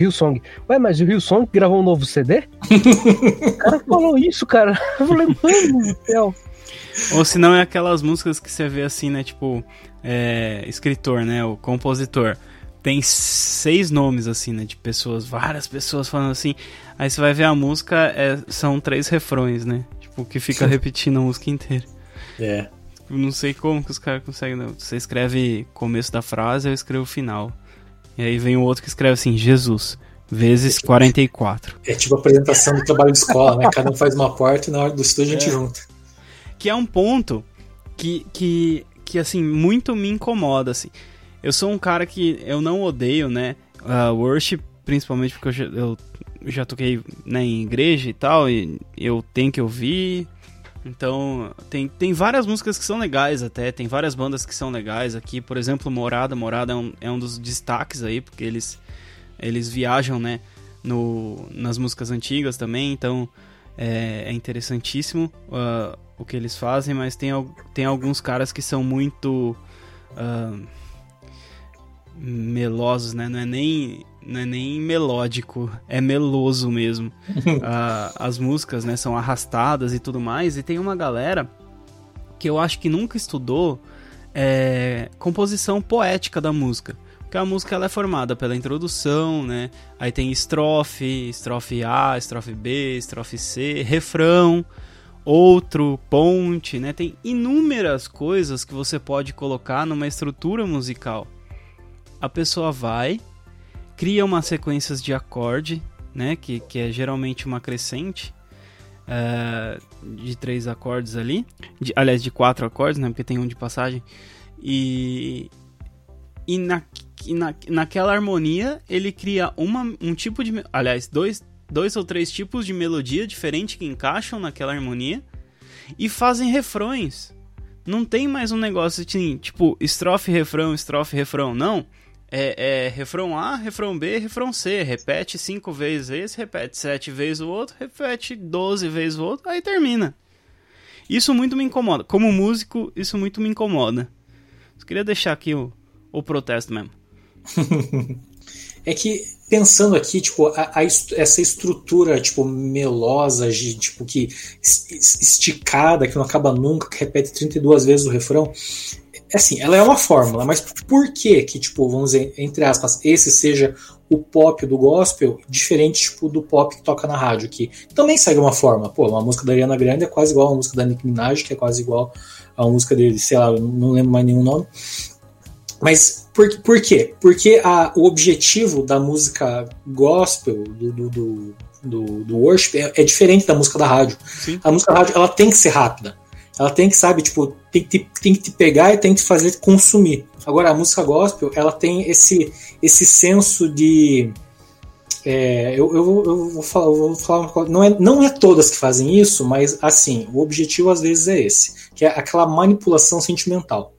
Hillsong. Ué, mas o Hillsong gravou um novo CD? o cara falou isso, cara. Eu falei, mano do céu. Ou se não, é aquelas músicas que você vê assim, né? Tipo, é, escritor, né? O compositor. Tem seis nomes, assim, né? De pessoas, várias pessoas falando assim. Aí você vai ver a música, é, são três refrões, né? Tipo, que fica repetindo a música inteira. É. Não sei como que os caras conseguem. Não. Você escreve começo da frase, eu escrevo o final. E aí vem o outro que escreve assim, Jesus, vezes 44. É tipo a apresentação do trabalho de escola, né? Cada um faz uma parte e na hora do estudo a gente É. junta. Que é um ponto que, que, que assim, muito me incomoda, assim. Eu sou um cara que eu não odeio, né, uh, worship, principalmente porque eu já, eu já toquei né, em igreja e tal, e eu tenho que ouvir. Então, tem, tem várias músicas que são legais até, tem várias bandas que são legais aqui. Por exemplo, Morada. Morada é um, é um dos destaques aí, porque eles, eles viajam, né, no, nas músicas antigas também, então é, é interessantíssimo uh, o que eles fazem, mas tem, tem alguns caras que são muito ah, melosos, né? Não é nem, não é nem melódico, é meloso mesmo. Ah, as músicas, né, são arrastadas e tudo mais, e tem uma galera que eu acho que nunca estudou é, composição poética da música. Porque a música ela é formada pela introdução, né? Aí tem estrofe, estrofe A, estrofe B, estrofe C, refrão, outro, ponte, né? Tem inúmeras coisas que você pode colocar numa estrutura musical. A pessoa vai, cria umas sequências de acorde, né? Que, que é geralmente uma crescente. é, de três acordes ali. De- aliás, de quatro acordes, né? Porque tem um de passagem. E, e, na, na, naquela harmonia ele cria uma, um tipo de. Aliás, dois, dois ou três tipos de melodia diferentes que encaixam naquela harmonia e fazem refrões. Não tem mais um negócio assim, tipo, estrofe, refrão, estrofe, refrão. Não. é, é refrão A, refrão B, refrão C. Repete cinco vezes esse, repete sete vezes o outro, repete doze vezes o outro, aí termina. Isso muito me incomoda. Como músico, isso muito me incomoda. Eu queria deixar aqui o, o protesto mesmo. é que pensando aqui, tipo, a, a, essa estrutura, tipo, melosa, de, tipo, que esticada, que não acaba nunca, que repete 32 vezes o refrão, é assim, ela é uma fórmula, mas por que que, tipo, vamos dizer, entre aspas, esse seja o pop do gospel, diferente, tipo, do pop que toca na rádio, que também segue uma fórmula. Pô, uma música da Ariana Grande é quase igual a música da Nicki Minaj, que é quase igual a uma música dele, sei lá, não lembro mais nenhum nome. Mas por, por quê? Porque a, o objetivo da música gospel, do, do, do, do, do worship, é, é, diferente da música da rádio. Sim. A música da rádio ela tem que ser rápida. Ela tem que, sabe, tipo, tem que, te, tem que te pegar e tem que te fazer consumir. Agora, a música gospel, ela tem esse, esse senso de. É, eu, eu, eu, vou falar, eu vou falar não, é, não é todas que fazem isso, mas assim, o objetivo às vezes é esse, que é aquela manipulação sentimental.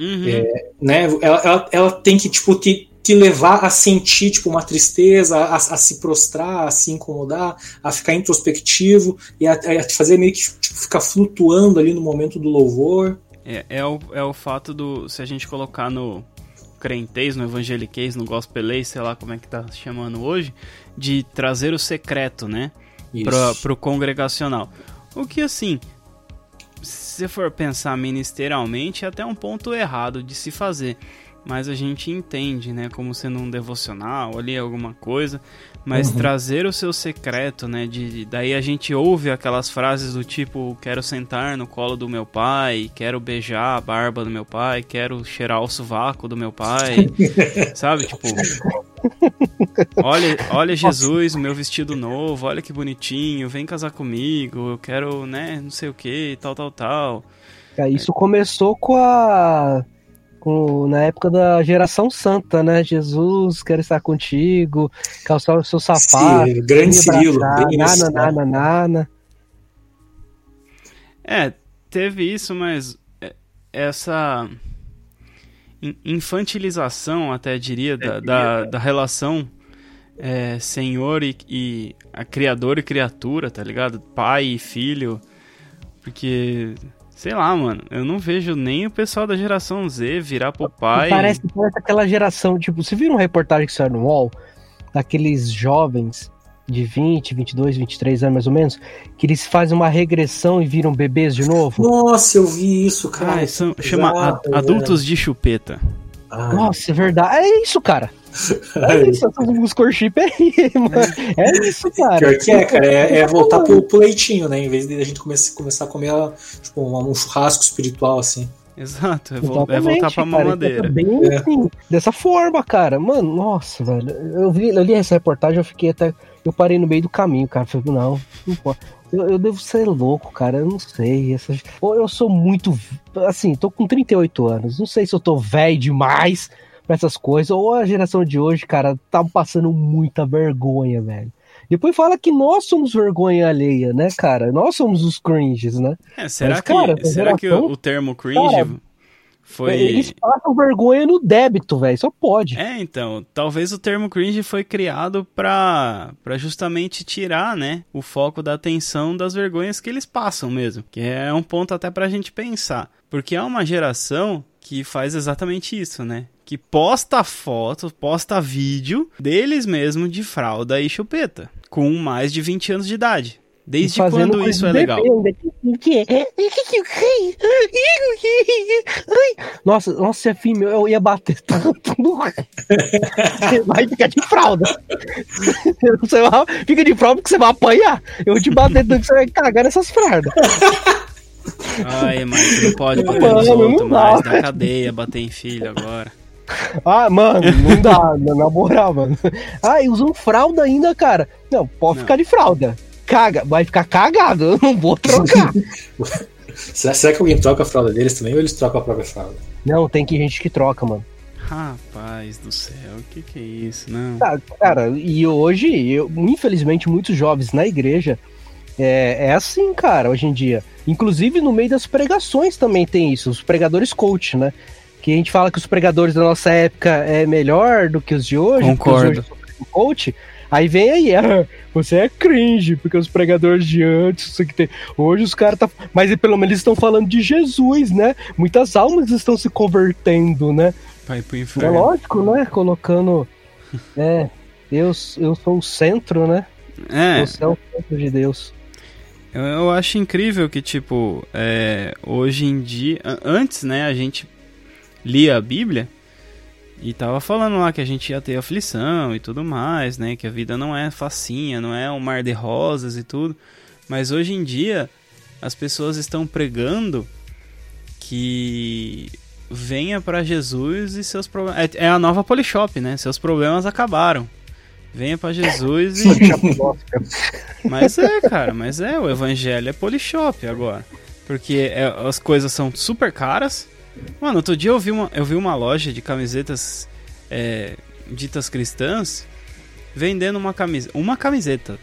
Uhum. É, né, ela, ela, ela, tem que tipo, te, te levar a sentir tipo, uma tristeza, a, a, se prostrar, a se incomodar, a ficar introspectivo e a, a te fazer meio que tipo, ficar flutuando ali no momento do louvor. É, é, o, é o fato do. Se a gente colocar no crentez, no evangeliquez, no gospelês, sei lá como é que tá chamando hoje, de trazer o secreto, né? Para pro congregacional. O que assim, se for pensar ministerialmente, é até um ponto errado de se fazer. Mas a gente entende, né, como sendo um devocional ali, alguma coisa. Mas uhum. trazer o seu secreto, né, de, daí a gente ouve aquelas frases do tipo: quero sentar no colo do meu pai, quero beijar a barba do meu pai, quero cheirar o sovaco do meu pai, sabe? Tipo, olha, olha Jesus, o meu vestido novo, olha que bonitinho, vem casar comigo, eu quero, né, não sei o que, tal, tal, tal. É, isso começou com a. Com, na época da geração santa, né? Jesus, quero estar contigo, calçar o seu sapato. Sim, grande Cirilo. Nana, nana, nana. É, teve isso, mas é, essa infantilização, até diria, da, da, da relação é, senhor e, e, a criador e criatura, tá ligado? Pai e filho. Porque, sei lá, mano, eu não vejo nem o pessoal da geração Z virar pro pai. Parece, parece aquela geração, tipo, você viu uma reportagem que saiu no UOL? Daqueles jovens de 20, 22, 23 anos mais ou menos, que eles fazem uma regressão e viram bebês de novo. Nossa, eu vi isso, cara. Ah, são, chama é. Adultos de Chupeta. Ah. Nossa, é verdade. É isso, cara. É isso, os corchip é, é isso, cara. Pior que é, cara, é, é voltar pro, pro, leitinho, né? Em vez de a gente começar, começar a comer tipo, um churrasco espiritual, assim. Exato, é, vo é voltar pra mamadeira. Bem é. assim, dessa forma, cara. Mano, nossa, velho. Eu, vi, eu li essa reportagem, eu fiquei até eu parei no meio do caminho, cara. Falei, não, não pode. Eu, eu, devo ser louco, cara. Eu não sei. Essas... Ou eu sou muito. Assim, tô com 38 anos. Não sei se eu tô velho demais pra essas coisas. Ou a geração de hoje, cara, tá passando muita vergonha, velho. Depois fala que nós somos vergonha alheia, né, cara? Nós somos os cringes, né? É, será Mas, que, cara, será geração, que o, o termo cringe cara, foi... Eles passam vergonha no débito, velho. Só pode. É, então. Talvez o termo cringe foi criado pra, pra justamente tirar, né? O foco da atenção das vergonhas que eles passam mesmo. Que é um ponto até pra gente pensar. Porque é uma geração que faz exatamente isso, né? Que posta foto, posta vídeo deles mesmo de fralda e chupeta. Com mais de 20 anos de idade. Desde quando isso é legal? Nossa, nossa, é filme, eu ia bater tanto no... Vai ficar de fralda. Você vai, fica de fralda porque você vai apanhar. Eu vou te bater tanto que você vai cagar nessas fraldas. Ai, mas você não pode bater mano, nos outros mais, na cadeia, bater em filho agora. Ah, mano, não dá, na moral, mano. Ah, e usam fralda ainda, cara. Não, pode não. ficar de fralda caga, vai ficar cagado, eu não vou trocar. será, será, que alguém troca a fralda deles também ou eles trocam a própria fralda? Não, tem que gente que troca, mano. Rapaz do céu, o que, que é isso, não? Ah, cara, e hoje, eu, infelizmente, muitos jovens na igreja é, é assim, cara, hoje em dia. Inclusive no meio das pregações também tem isso, os pregadores coach, né? que a gente fala que os pregadores da nossa época é melhor do que os de hoje. Concordo. Os hoje são coach, aí vem aí, ah, você é cringe, porque os pregadores de antes, isso que tem. Hoje os caras tá. Mas pelo menos eles estão falando de Jesus, né? Muitas almas estão se convertendo, né? Vai pro É inferno. lógico, né? Colocando. É, Deus, eu sou o centro, né? É, Você é o centro de Deus. eu, eu acho incrível que, tipo, é, hoje em dia. an- Antes, né, a gente lia a Bíblia e tava falando lá que a gente ia ter aflição e tudo mais, né? Que a vida não é facinha, não é um mar de rosas e tudo. Mas hoje em dia as pessoas estão pregando que venha pra Jesus e seus problemas. É, é a nova Polishop, né? Seus problemas acabaram. Venha pra Jesus e. Mas é, cara, mas é, o evangelho é polishop agora. Porque é- as coisas são super caras. Mano, outro dia eu vi uma, eu vi uma loja de camisetas é, ditas cristãs vendendo uma, camis uma camiseta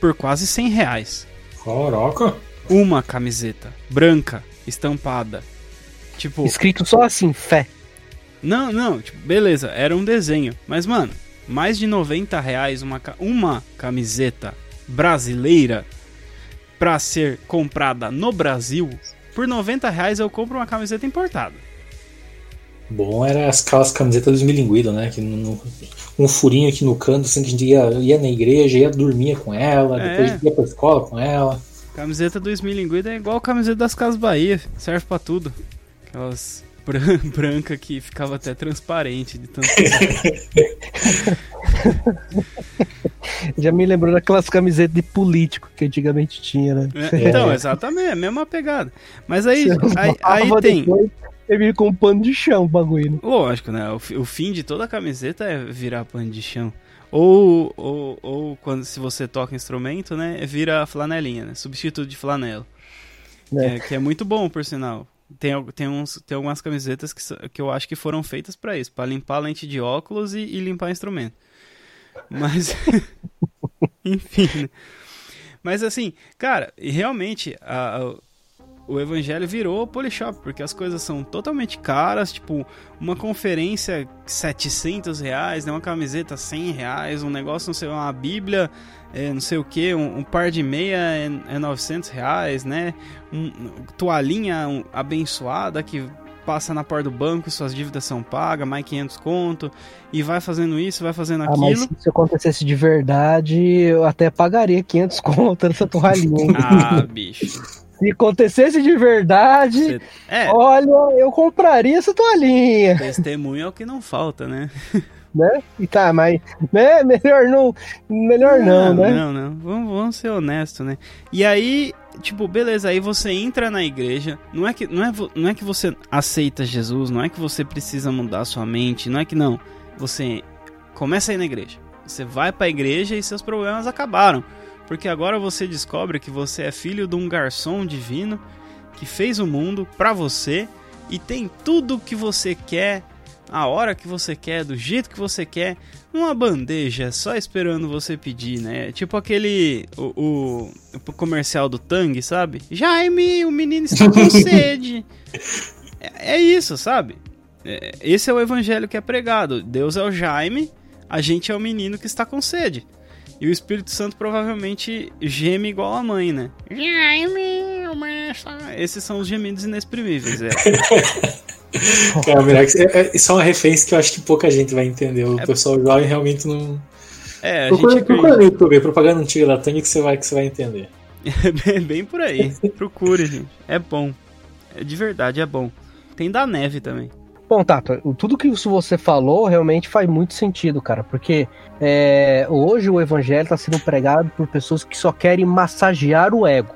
por quase 100 reais. Caraca. Uma camiseta branca, estampada. Tipo, Escrito só assim, fé. não, não, tipo, beleza, era um desenho. Mas, mano, mais de 90 reais uma, uma camiseta brasileira pra ser comprada no Brasil. Por 90 reais eu compro uma camiseta importada. Bom era as- aquelas camisetas dos milinguidos, né? Que no- um furinho aqui no canto, assim, que a gente ia, ia na igreja, ia dormir com ela, É. depois ia pra escola com ela. Camiseta do Smilinguida é igual a camiseta das Casas Bahia, serve pra tudo. Aquelas branca que ficava até transparente de tanto. Já me lembrou daquelas camisetas de político que antigamente tinha, né? É, então, exatamente, a mesma pegada. Mas aí, aí, aí tem. depois, Ele vira com um pano de chão o bagulho. né? Lógico, né? O, o fim de toda camiseta é virar pano de chão. Ou, ou, ou quando se você toca instrumento, né? Vira flanelinha, né? Substituto de flanela. É. é, que é muito bom, por sinal. Tem, tem, uns, tem algumas camisetas que, que eu acho que foram feitas pra isso, pra limpar a lente de óculos e, e limpar instrumento. Mas. Enfim, né? Mas assim, cara, realmente a- a- o evangelho virou polishop, porque as coisas são totalmente caras, tipo, uma conferência 700 reais, né, uma camiseta 100 reais, um negócio, não sei, uma bíblia, é, não sei o que, um, um par de meia é, é 900 reais, né, um, toalhinha um, abençoada que passa na porta do banco e suas dívidas são pagas, mais 500 conto, e vai fazendo isso, vai fazendo Ah, mas aquilo. se acontecesse de verdade, eu até pagaria 500 conto nessa toalhinha. Ah, bicho. Se acontecesse de verdade, Cê- É, olha, eu compraria essa toalhinha, testemunho é o que não falta, né? né? E tá, mas né, melhor não, melhor não, né? Não, não. Vamos, vamos ser honestos, né? E aí, tipo, beleza, aí você entra na igreja. Não é, que, não, é, não é que você aceita Jesus, não é que você precisa mudar sua mente, não é que não. Você começa a ir na igreja. Você vai pra igreja e seus problemas acabaram. Porque agora você descobre que você é filho de um garçom divino que fez o mundo pra você e tem tudo o que você quer, a hora que você quer, do jeito que você quer, numa bandeja, só esperando você pedir, né? Tipo aquele. O, o- o comercial do Tang, sabe? Jaime, o menino está com sede. É, é isso, sabe? É, esse é o evangelho que é pregado. Deus é o Jaime, a gente é o menino que está com sede. E o Espírito Santo provavelmente geme igual a mãe, né? Esses são os gemidos inexprimíveis, é. Cara, melhor que- é- é- isso é uma referência que eu acho que pouca gente vai entender. O pessoal jovem realmente não. É, a Procura, gente procura no YouTube, é propaganda antiga da Tang que você vai, que você vai entender. É bem, bem por aí. Procure, gente. É bom. É de verdade, é bom. Tem da neve também. Bom, Tato, tudo que isso você falou realmente faz muito sentido, cara, porque é, hoje o evangelho está sendo pregado por pessoas que só querem massagear o ego,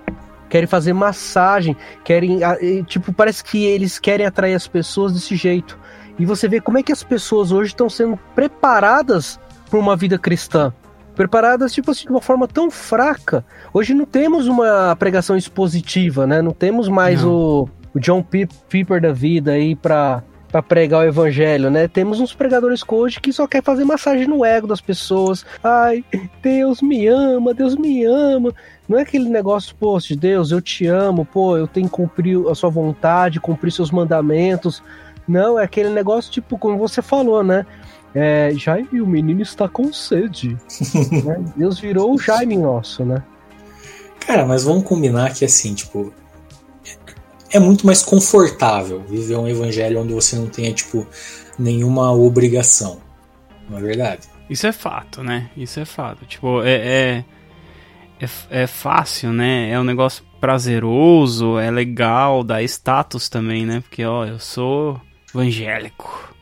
querem fazer massagem, querem, tipo, parece que eles querem atrair as pessoas desse jeito. E você vê como é que as pessoas hoje estão sendo preparadas para uma vida cristã. Preparadas, tipo assim, de uma forma tão fraca. Hoje não temos uma pregação expositiva, né? Não temos mais o, o John Pe- Piper da vida aí para para pregar o evangelho, né? Temos uns pregadores hoje que só quer fazer massagem no ego das pessoas. Ai, Deus me ama, Deus me ama. Não é aquele negócio, pô, de Deus, eu te amo, pô, eu tenho que cumprir a sua vontade, cumprir seus mandamentos. Não, é aquele negócio, tipo, como você falou, né? É, Jaime, o menino está com sede. né? Deus virou o Jaime nosso, né? Cara, mas vamos combinar que assim, tipo. É muito mais confortável viver um evangelho onde você não tenha, tipo, nenhuma obrigação. Não é verdade? Isso é fato, né? Isso é fato. Tipo, é, é, é, é fácil, né? É um negócio prazeroso, é legal, dá status também, né? Porque, ó, eu sou evangélico,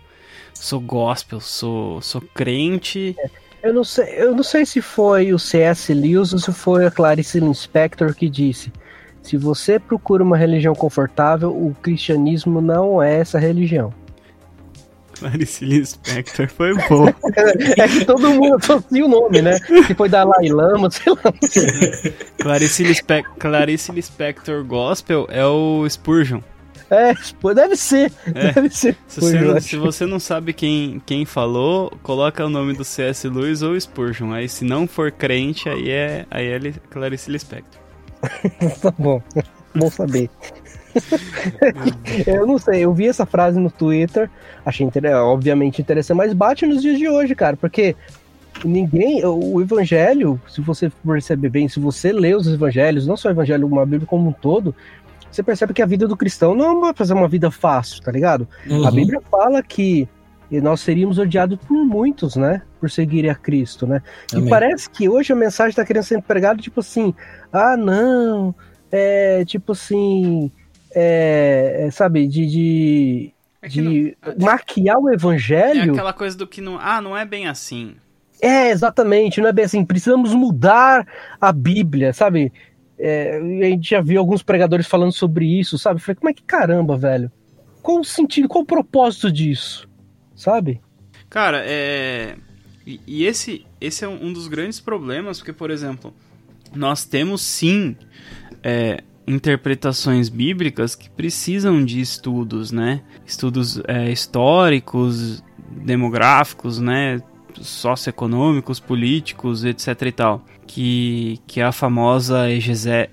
sou gospel, sou, sou crente. Eu não, sei, eu não sei se foi o C.S. Lewis ou se foi a Clarice Lispector que disse. Se você procura uma religião confortável, o cristianismo não é essa religião. Clarice Lispector foi bom. é que todo mundo associa o nome, né? Se foi Dalai Lama, sei lá. Clarice, Lispe Clarice Lispector Gospel é o Spurgeon. É, deve ser. É. Deve ser. Se você, não, se você, não, sabe quem, quem falou, coloca o nome do C.S. Lewis ou Spurgeon. Aí se não for crente, aí é, aí é Clarice Lispector. tá bom. Bom saber. eu não sei, eu vi essa frase no Twitter, achei obviamente interessante, mas bate nos dias de hoje, cara, porque ninguém, o evangelho, se você perceber bem, se você lê os evangelhos, não só o evangelho, uma Bíblia como um todo, você percebe que a vida do cristão não é fazer uma vida fácil, tá ligado? Uhum. A Bíblia fala que nós seríamos odiados por muitos, né? Por seguirem a Cristo, né? Amém. E parece que hoje a mensagem está querendo ser pregada, tipo assim, ah, não, é tipo assim, é, é sabe, de, de, é de não, maquiar o evangelho. É aquela coisa do que não, ah, não é bem assim. É, exatamente, não é bem assim. Precisamos mudar a Bíblia, sabe? É, a gente já viu alguns pregadores falando sobre isso, sabe? Eu falei, como é que caramba, velho? Qual o sentido, qual o propósito disso? Sabe? Cara, é. E, e esse, esse é um dos grandes problemas, porque, por exemplo, nós temos sim é, interpretações bíblicas que precisam de estudos, né? Estudos é, históricos, demográficos, né? Socioeconômicos, políticos, etc e tal, que, que é a famosa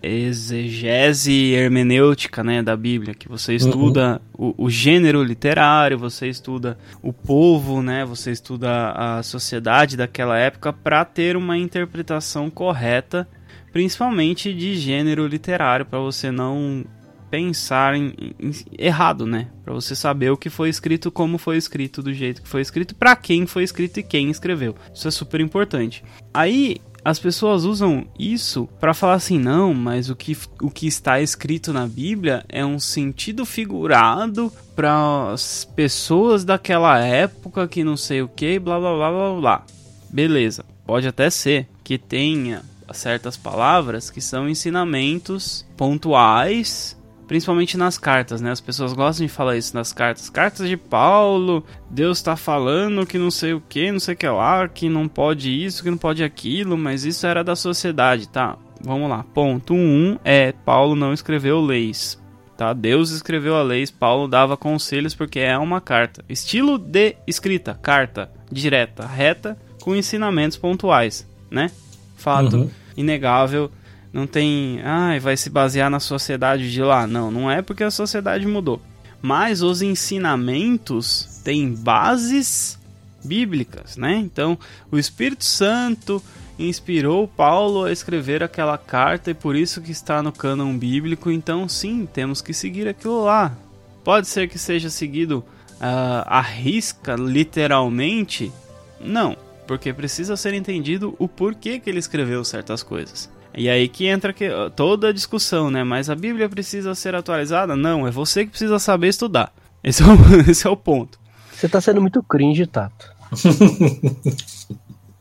exegese hermenêutica, né, da Bíblia, que você uhum. estuda uhum. o, o, gênero literário, você estuda o povo, né, você estuda a sociedade daquela época para ter uma interpretação correta, principalmente de gênero literário, para você não pensar em, em, errado, né? Para você saber o que foi escrito, como foi escrito, do jeito que foi escrito, para quem foi escrito e quem escreveu. Isso é super importante. Aí as pessoas usam isso para falar assim, não, mas o que, o que está escrito na Bíblia é um sentido figurado para as pessoas daquela época que não sei o que, blá blá blá blá blá. Beleza, pode até ser que tenha certas palavras que são ensinamentos pontuais principalmente nas cartas, né? As pessoas gostam de falar isso nas cartas. Cartas de Paulo, Deus tá falando que não sei o que, não sei o que lá, que não pode isso, que não pode aquilo, mas isso era da sociedade, tá? Vamos lá. Ponto 1 um é Paulo não escreveu leis. Tá? Deus escreveu a leis, Paulo dava conselhos porque é uma carta. Estilo de escrita, carta, direta, reta, com ensinamentos pontuais, né? Fato uhum. inegável não tem, ah, vai se basear na sociedade de lá. Não, não é porque a sociedade mudou. Mas os ensinamentos têm bases bíblicas, né? Então, o Espírito Santo inspirou Paulo a escrever aquela carta e por isso que está no cânon bíblico. Então, sim, temos que seguir aquilo lá. Pode ser que seja seguido uh, à risca, literalmente? Não, porque precisa ser entendido o porquê que ele escreveu certas coisas. E aí que entra que, toda a discussão, né? Mas a Bíblia precisa ser atualizada? Não, é você que precisa saber estudar. Esse é o, esse é o ponto. Você tá sendo muito cringe, Tato.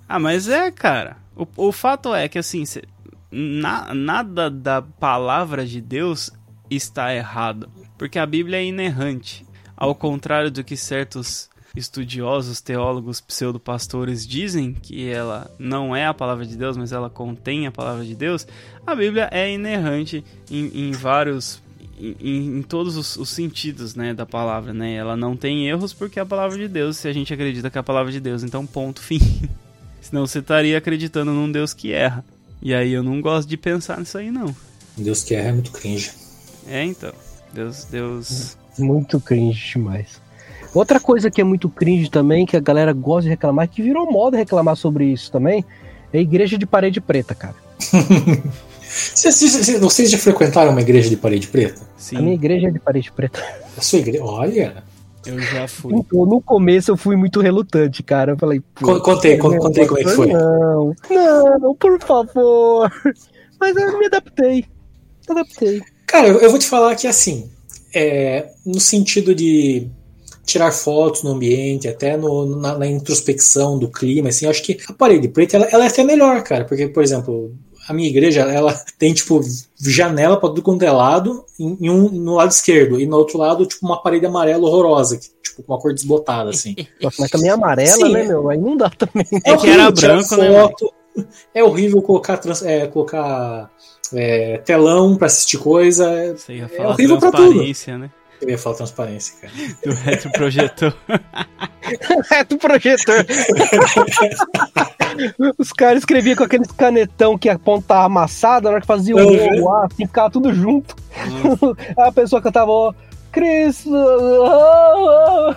ah, mas é, cara. O, o fato é que, assim, cê, na, nada da palavra de Deus está errado. Porque a Bíblia é inerrante. Ao contrário do que certos estudiosos, teólogos, pseudo-pastores dizem que ela não é a palavra de Deus, mas ela contém a palavra de Deus, a Bíblia é inerrante em, em vários. Em, em todos os, os, sentidos né, da palavra, né? Ela não tem erros porque é a palavra de Deus, se a gente acredita que é a palavra de Deus, então ponto, fim. Senão você estaria acreditando num Deus que erra. E aí eu não gosto de pensar nisso aí, não. Deus que erra é muito cringe. É, então. Deus, Deus. Muito cringe demais. Outra coisa que é muito cringe também, que a galera gosta de reclamar, que virou moda reclamar sobre isso também, é a igreja de parede preta, cara. Vocês, vocês- vocês já frequentaram uma igreja de parede preta? Sim, A minha igreja é de parede preta. A sua igreja? Olha. eu já fui. Então, no começo eu fui muito relutante, cara. Eu falei, Contei, con- contei como é que foi. Não, não, por favor. Mas eu me adaptei. Adaptei. Cara, eu eu vou te falar que assim, é, no sentido de tirar fotos no ambiente, até no- na, na introspecção do clima, assim, acho que a parede preta ela, ela é até melhor, cara, porque, por exemplo, a minha igreja ela tem tipo janela para tudo quanto é lado, em, em um no lado esquerdo, e no outro lado, tipo, uma parede amarela horrorosa, que, tipo, com uma cor desbotada, assim. Nossa, mas também é amarela, Sim. né, meu? Aí não dá também. É que era branco, né, foto, É horrível colocar, trans- é, colocar é, telão pra assistir coisa. Você ia É falar horrível pra tudo. transparência, né? Eu ia falar transparência, cara. Do retroprojetor. É do projetor. Os caras escreviam com aqueles canetão que a ponta tava amassada, na hora que fazia o Uhum. logo, ah, assim, ficava tudo junto. Aí a pessoa cantava, ó, Cristo. oh, oh.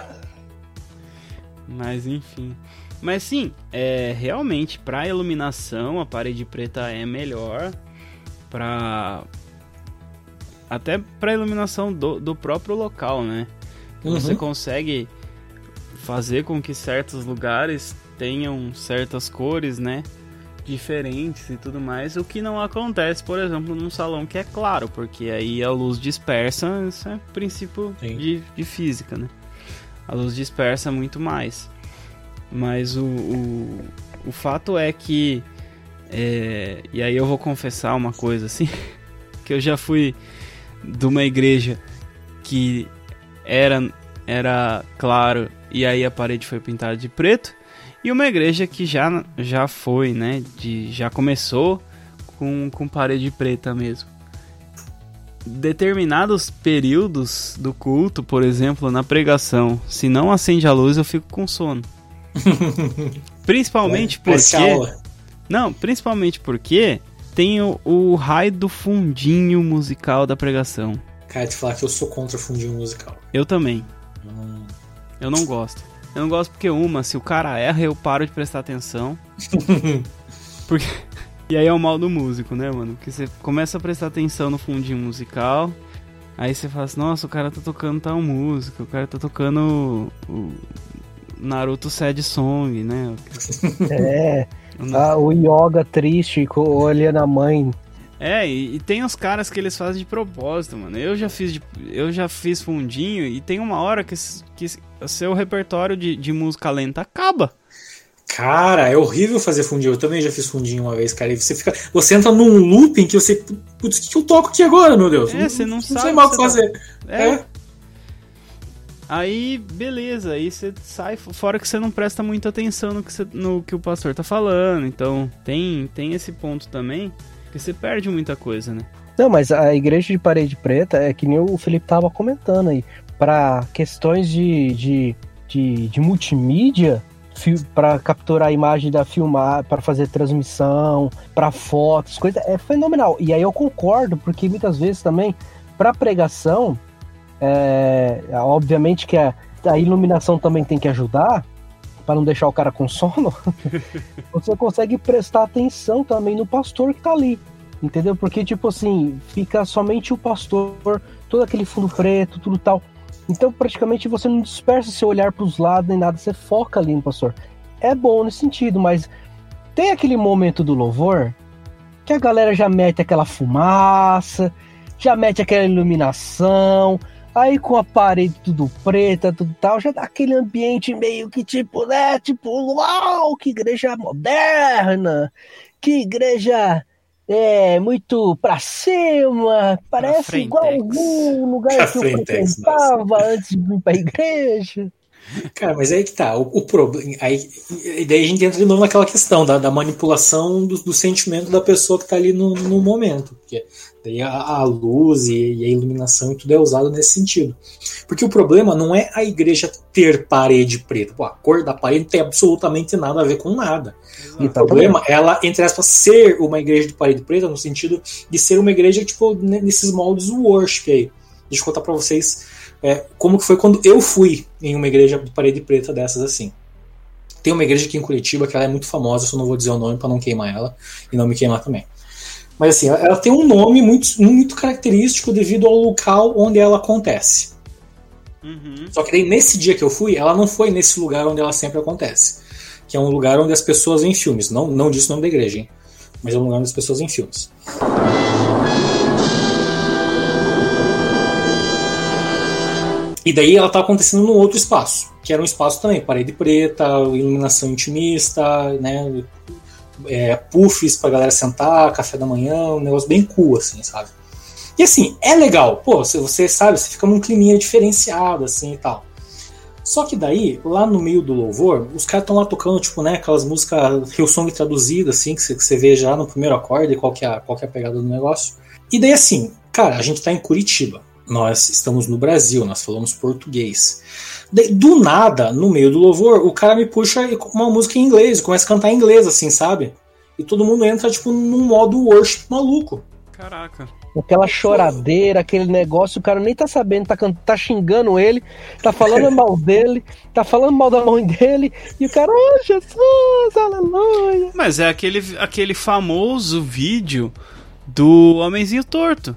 Mas enfim. Mas sim, é realmente para iluminação a parede preta é melhor para até para iluminação do, do próprio local, né? Você Uhum. consegue fazer com que certos lugares tenham certas cores, né? Diferentes e tudo mais, o que não acontece, por exemplo, num salão que é claro, porque aí a luz dispersa, isso é princípio de, de física, né? A luz dispersa muito mais. Mas o, o, o fato é que. é, e aí eu vou confessar uma coisa assim: que eu já fui de uma igreja que era, era claro e aí a parede foi pintada de preto, e uma igreja que já, já foi, né? De, já começou com, com parede preta mesmo. Determinados períodos do culto, por exemplo, na pregação, se não acende a luz, eu fico com sono. Principalmente Parece porque. Não, principalmente porque tem o, o raio do fundinho musical da pregação. Cara, te falar que eu sou contra fundinho musical. Eu também. Eu não- Eu não gosto. Eu não gosto porque, uma, se o cara erra, eu paro de prestar atenção. Porque... E aí é o mal do músico, né, mano? Porque você começa a prestar atenção no fundinho musical, aí você fala assim, nossa, o cara tá tocando tal música, o cara tá tocando o o Naruto Sad Song, né? É, ah, o yoga triste, co- olhando a mãe. É, e, e tem os caras que eles fazem de propósito, mano. Eu já fiz, de- eu já fiz fundinho e tem uma hora que, que seu repertório de, de música lenta acaba. Cara, é horrível fazer fundinho. Eu também já fiz fundinho uma vez, cara. E você fica. Você entra num looping que você. Putz, o que, eu toco aqui agora, meu Deus? É, você não Não sabe sei o mais o que você fazer. É. É. Aí, beleza, aí você sai fora que você não presta muita atenção no que, você- no que o pastor tá falando. Então, tem, tem esse ponto também, que você perde muita coisa, né? Não, mas a igreja de parede preta é que nem o Felipe tava comentando aí. Pra questões de, de, de, de multimídia, para capturar a imagem da filmar, para fazer transmissão, para fotos, coisa é fenomenal. E aí eu concordo, porque muitas vezes também, para pregação, é, obviamente que a, a iluminação também tem que ajudar, para não deixar o cara com sono, você consegue prestar atenção também no pastor que tá ali. Entendeu? Porque, tipo assim, fica somente o pastor, todo aquele fundo preto, tudo tal. Então, praticamente, você não dispersa seu olhar para os lados nem nada, você foca ali no pastor. É bom nesse sentido, mas tem aquele momento do louvor que a galera já mete aquela fumaça, já mete aquela iluminação, aí com a parede tudo preta, tudo tal, já dá aquele ambiente meio que tipo, né? Tipo, uau, que igreja moderna, que igreja é muito pra cima, parece frentex. igual algum lugar Pra que eu frequentava antes de vir pra igreja. Cara, mas aí que tá. O, o problema. Aí, e daí a gente entra de novo naquela questão da, da manipulação do, do sentimento da pessoa que tá ali no, no momento. Porque daí a, a luz e, e a iluminação e tudo é usado nesse sentido. Porque o problema não é a igreja ter parede preta. Pô, a cor da parede não tem absolutamente nada a ver com nada. O Exatamente. problema é ela, entre aspas, ser uma igreja de parede preta, no sentido de ser uma igreja, tipo, nesses moldes worship aí. Deixa eu contar pra vocês é, como que foi quando eu fui em uma igreja de parede preta dessas assim. Tem uma igreja aqui em Curitiba que ela é muito famosa, só não vou dizer o nome para não queimar ela e não me queimar também. Mas assim, ela tem um nome muito, muito característico devido ao local onde ela acontece. Uhum. Só que daí nesse dia que eu fui, ela não foi nesse lugar onde ela sempre acontece. Que é um lugar onde as pessoas veem filmes. Não, não disse o nome da igreja, hein? Mas é um lugar onde as pessoas veem filmes. E daí ela tá acontecendo num outro espaço, que era um espaço também, parede preta, iluminação intimista, né? É, puffs pra galera sentar, café da manhã, um negócio bem cool, assim, sabe? E assim, é legal, pô, você, você sabe, você fica num climinha diferenciado, assim e tal. Só que daí, lá no meio do louvor, os caras estão lá tocando, tipo, né, aquelas músicas Hillsong traduzidas, assim, que você, vê já no primeiro acorde, qual que, é, qual que é a pegada do negócio. E daí, assim, cara, a gente tá em Curitiba nós estamos no Brasil, nós falamos português. Do nada, no meio do louvor, o cara me puxa uma música em inglês, começa a cantar em inglês, assim, sabe? E todo mundo entra, tipo, num modo worship maluco. Caraca. Aquela choradeira, aquele negócio, o cara nem tá sabendo, tá, tá xingando ele, tá falando mal dele, tá falando mal da mãe dele, e o cara, oh Jesus, aleluia. Mas é aquele, aquele famoso vídeo do Homenzinho Torto.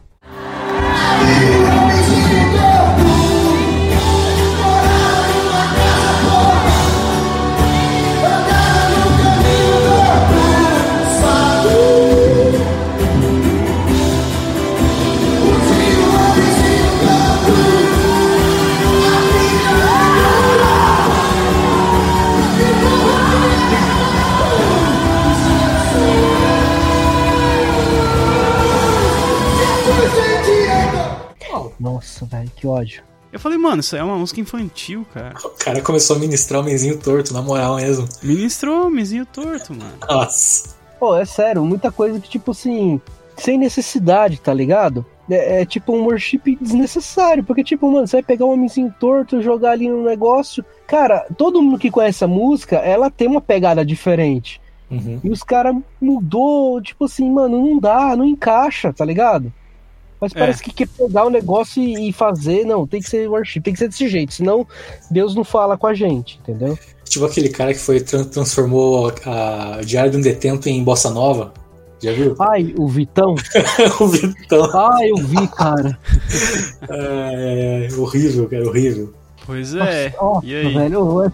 Nossa, velho, que ódio. Eu falei, mano, isso é uma música infantil, cara. O cara começou a ministrar o Menzinho Torto, na moral mesmo. Ministrou o Menzinho Torto, mano. Nossa. Pô, é sério, muita coisa que, tipo assim, sem necessidade, tá ligado? É, é, tipo um worship desnecessário, porque, tipo, mano, você vai pegar um homenzinho torto, jogar ali no negócio. Cara, todo mundo que conhece a música, ela tem uma pegada diferente. Uhum. E os caras mudou, tipo assim, mano, não dá, não encaixa, tá ligado? Mas parece é. que quer pegar o negócio e fazer. Não, tem que ser worship, tem que ser desse jeito. Senão Deus não fala com a gente, entendeu? Tipo aquele cara que foi transformou a Diário de um Detento em Bossa Nova. Já viu? Ai, o Vitão. o Vitão. Ai, eu vi, cara. é, é, horrível, cara, horrível. Pois é. Nossa, e aí? velho, eu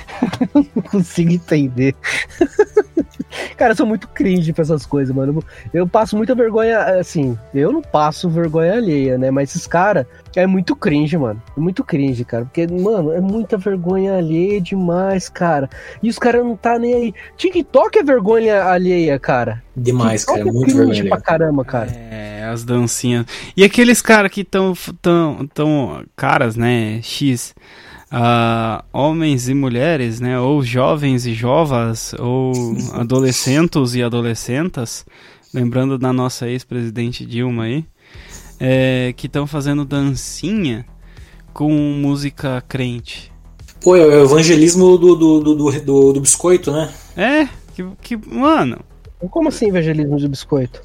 não consigo entender. Cara, eu sou muito cringe pra essas coisas, mano. Eu passo muita vergonha, assim, eu não passo vergonha alheia, né? Mas esses caras é muito cringe, mano. É muito cringe, cara. Porque, mano, é muita vergonha alheia demais, cara. E os caras não tá nem aí. TikTok é vergonha alheia, cara. Demais, TikTok cara. É muito vergonha pra caramba, cara. É, as dancinhas. E aqueles caras que tão, tão, tão. Caras, né? X uh, homens e mulheres, né, ou jovens e jovas, ou adolescentes e adolescentas, lembrando da nossa ex-presidente Dilma aí, é, que estão fazendo dancinha com música crente. Pô, é o evangelismo do, do, do, do, do biscoito, né? É, que, que mano, como assim evangelismo de biscoito?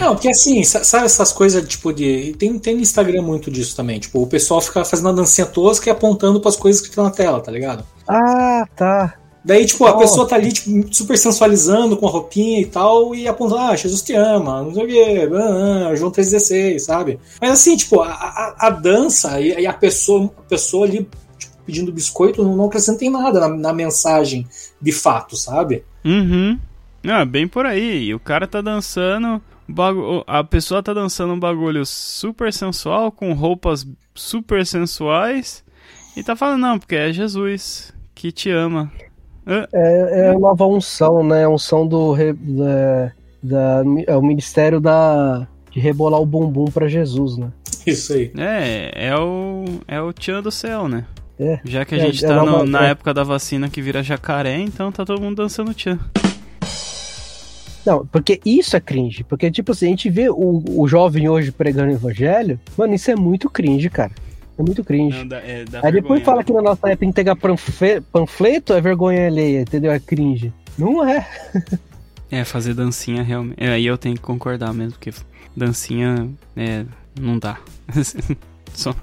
Não, porque assim, sabe essas coisas tipo de. Tem, tem no Instagram muito disso também. Tipo, o pessoal fica fazendo uma dancinha tosca e apontando para as coisas que estão na tela, tá ligado? Ah, tá. Daí, tipo, a oh. pessoa tá ali, tipo, super sensualizando com a roupinha e tal, e apontando, ah, Jesus te ama, não sei o quê, ah, João 3,16, sabe? Mas assim, tipo, a, a, a dança e, e, a pessoa, a pessoa ali tipo, pedindo biscoito não, não acrescentem nada na, na mensagem de fato, sabe? Uhum. Ah, bem por aí. E o cara tá dançando. A pessoa tá dançando um bagulho super sensual, com roupas super sensuais. E tá falando, não, porque é Jesus que te ama. É, é a nova unção, né? A unção do. Da, da, é o ministério da, de rebolar o bumbum para Jesus, né? Isso aí. É, é o, é o tchan do céu, né? É, Já que a é, gente é, tá no, na época da vacina que vira jacaré, então tá todo mundo dançando tchan. Não, porque isso é cringe. Porque, tipo assim, a gente vê o, o jovem hoje pregando o evangelho, mano, isso é muito cringe, cara. É muito cringe. Não, dá, é, dá Aí depois fala né? que na nossa época tem que pegar panfleto, é vergonha alheia, entendeu? É cringe. Não é. é, fazer dancinha realmente. É, aí eu tenho que concordar mesmo, porque dancinha é, não dá. Só-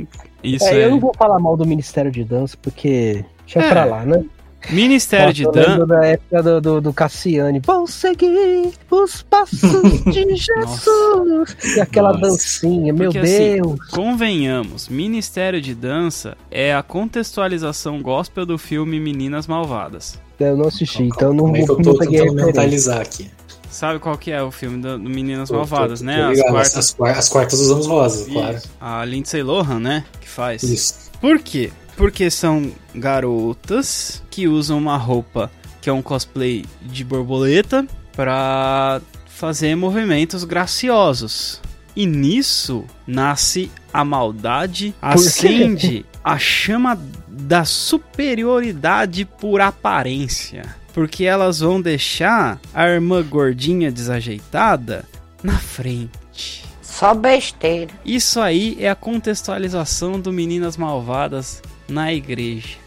Isso É, é. eu não vou falar mal do Ministério de Dança, porque deixa É. pra lá, né? Ministério de lembro da época do, do, do Cassiane. Vou seguir os passos de Jesus. E aquela Nossa. dancinha, meu Porque, assim, Deus. Convenhamos, Ministério de Dança é a contextualização gospel do filme Meninas Malvadas. Eu não assisti, então eu não, é que eu tô tentando mentalizar aqui? Sabe qual que é o filme do, do Meninas Tô- tô- Malvadas, tô né? As quartas. as, as quartas dos anos rosas, claro. A Lindsay Lohan, né? Que faz. Isso. Por quê? Porque são garotas que usam uma roupa que é um cosplay de borboleta pra fazer movimentos graciosos. E nisso nasce a maldade, acende a chama da superioridade por aparência. Porque elas vão deixar a irmã gordinha desajeitada na frente. Só besteira. Isso aí é a contextualização do Meninas Malvadas na igreja.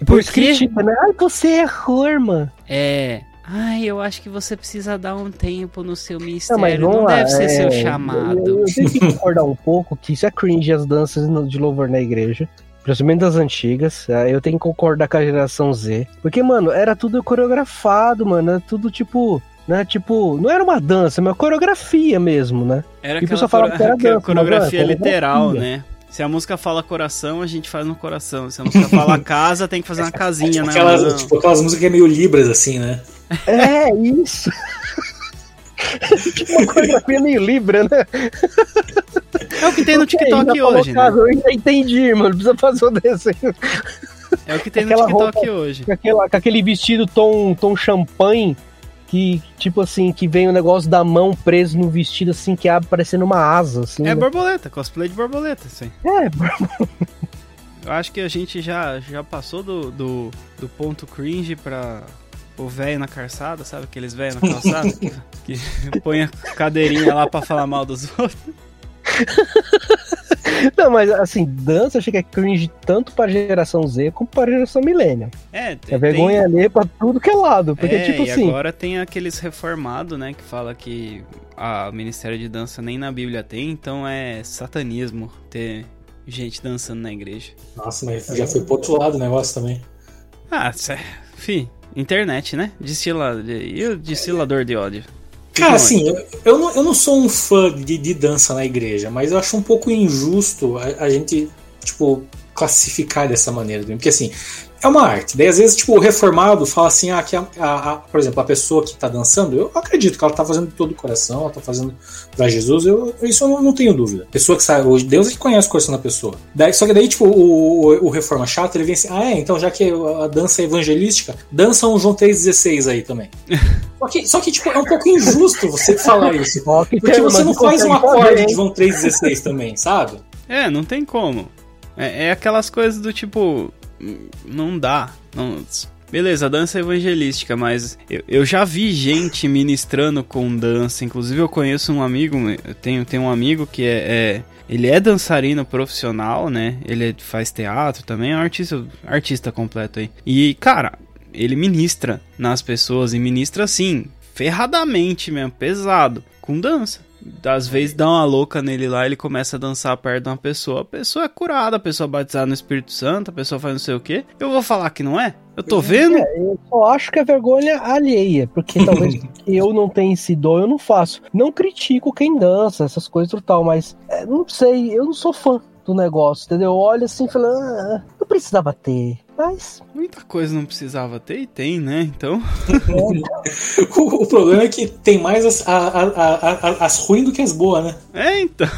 E por isso critica, né? Ai, você errou, irmã. É. Ai, eu acho que você precisa dar um tempo no seu Não, ministério. mas Não, vamos lá, deve ser é, seu Eu, chamado. eu tenho que concordar um pouco que isso é cringe as danças de louvor na igreja. Principalmente das antigas. ah, Eu tenho que concordar com a geração Z. Porque, mano, era tudo coreografado, mano. Era tudo tipo. Né, tipo, não era uma dança, mas uma coreografia mesmo, né? Era E o pessoal falava que era dança, coreografia não, é literal, né? Se a música fala coração, a gente faz no coração. Se a música fala casa, tem que fazer uma casinha tipo, na aquelas, tipo aquelas músicas que é meio libras, assim, né? É, isso. tipo uma coreografia meio libra, né? É o que tem no Ok, TikTok já hoje, né? Eu entendi, mano. Precisa fazer o desenho. É o que tem no Aquela TikTok roupa- hoje. Com, aquela, com aquele vestido tom, tom champanhe, que, tipo assim, que vem o negócio da mão preso no vestido, assim, que abre parecendo uma asa, assim. É né? borboleta, cosplay de borboleta, aí. É, Eu acho que a gente já, já passou do, do, do ponto cringe pra o velho na calçada, sabe? Aqueles velhos na calçada que, que põe a cadeirinha lá pra falar mal dos outros. Não, mas assim, dança eu achei que é cringe tanto pra geração Z como pra geração milênio. É, É tem- vergonha ali pra tudo que é lado. Porque, é, tipo e assim, agora tem aqueles reformados, né, que fala que a o Ministério de Dança nem na Bíblia tem, então é satanismo ter gente dançando na igreja. Nossa, mas já foi pro outro lado o negócio também. Ah, cê, fi, internet, né? Destila, e o destilador de ódio. Cara, assim, eu, eu, não, eu não sou um fã de, de dança na igreja, mas eu acho um pouco injusto a, a gente, tipo, classificar dessa maneira. Porque, assim, é uma arte. Daí, às vezes, tipo, o reformado fala assim, ah, que a, a- a- por exemplo, a pessoa que tá dançando, eu acredito que ela tá fazendo de todo o coração, ela tá fazendo pra Jesus, eu, isso eu não, não tenho dúvida. Pessoa que sabe, hoje, Deus é que conhece o coração da pessoa. Daí, só que daí, tipo, o, o, o reforma chato, ele vem assim, ah, é, então já que a dança é evangelística, dança um João 3,16 aí também. Só que, só que, tipo, é um pouco injusto você falar isso. Porque tem, você não faz um acorde de João 3,16 também, sabe? É, não tem como. É, é aquelas coisas do tipo. Não dá. Não... Beleza, dança evangelística, mas eu, eu já vi gente ministrando com dança. Inclusive, eu conheço um amigo, eu tenho, tenho um amigo que é, é- Ele é dançarino profissional, né? Ele é- faz teatro também, é um artista, artista completo aí. E, cara, ele ministra nas pessoas e ministra assim, ferradamente mesmo, pesado, com dança. Às vezes dá uma louca nele lá, ele começa a dançar perto de uma pessoa, a pessoa é curada, a pessoa é batizada no Espírito Santo, a pessoa faz não sei o que. Eu vou falar que não é? Eu tô vendo? Eu só acho que é vergonha alheia, porque talvez eu não tenha esse dom, eu não faço. Não critico quem dança, essas coisas e tal, mas é, não sei, eu não sou fã do negócio, entendeu? Eu olho assim e falo, ah, não precisava ter, mas Muita coisa não precisava ter e tem, né? Então. O, o problema é que tem mais as, a- a- a- a- as ruins do que as boas, né? É, então.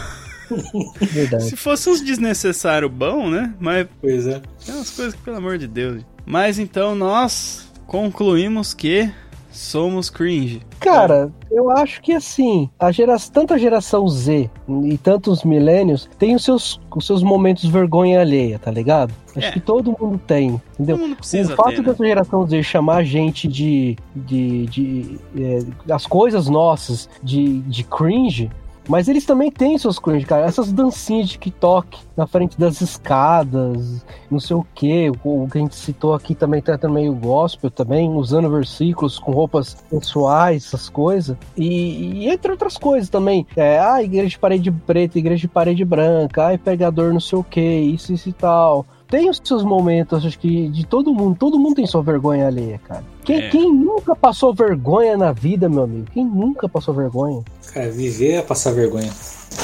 verdade. Se fosse uns desnecessário bom, né? Mas Pois é. tem umas coisas que, pelo amor de Deus. Mas então nós concluímos que somos cringe. Cara, eu acho que assim, a gera... tanto a geração Z e tanto os milênios tem os seus, os seus momentos vergonha alheia, tá ligado? Acho É. que todo mundo tem, entendeu? Mundo o fato ter, né? dessa geração Z chamar a gente de. de, de é, as coisas nossas de, de cringe Mas eles também têm seus cringe, cara. Essas dancinhas de TikTok na frente das escadas, não sei o que. O que a gente citou aqui também tá meio gospel também, usando versículos com roupas sensuais, essas coisas. E, e entre outras coisas também. É, ah, igreja de parede preta, igreja de parede branca, ai, pregador não sei o que, isso, isso e tal tem os seus momentos, acho que de todo mundo, todo mundo tem sua vergonha alheia, cara. Quem, é. quem nunca passou vergonha na vida, meu amigo? Quem nunca passou vergonha? Cara, viver é passar vergonha.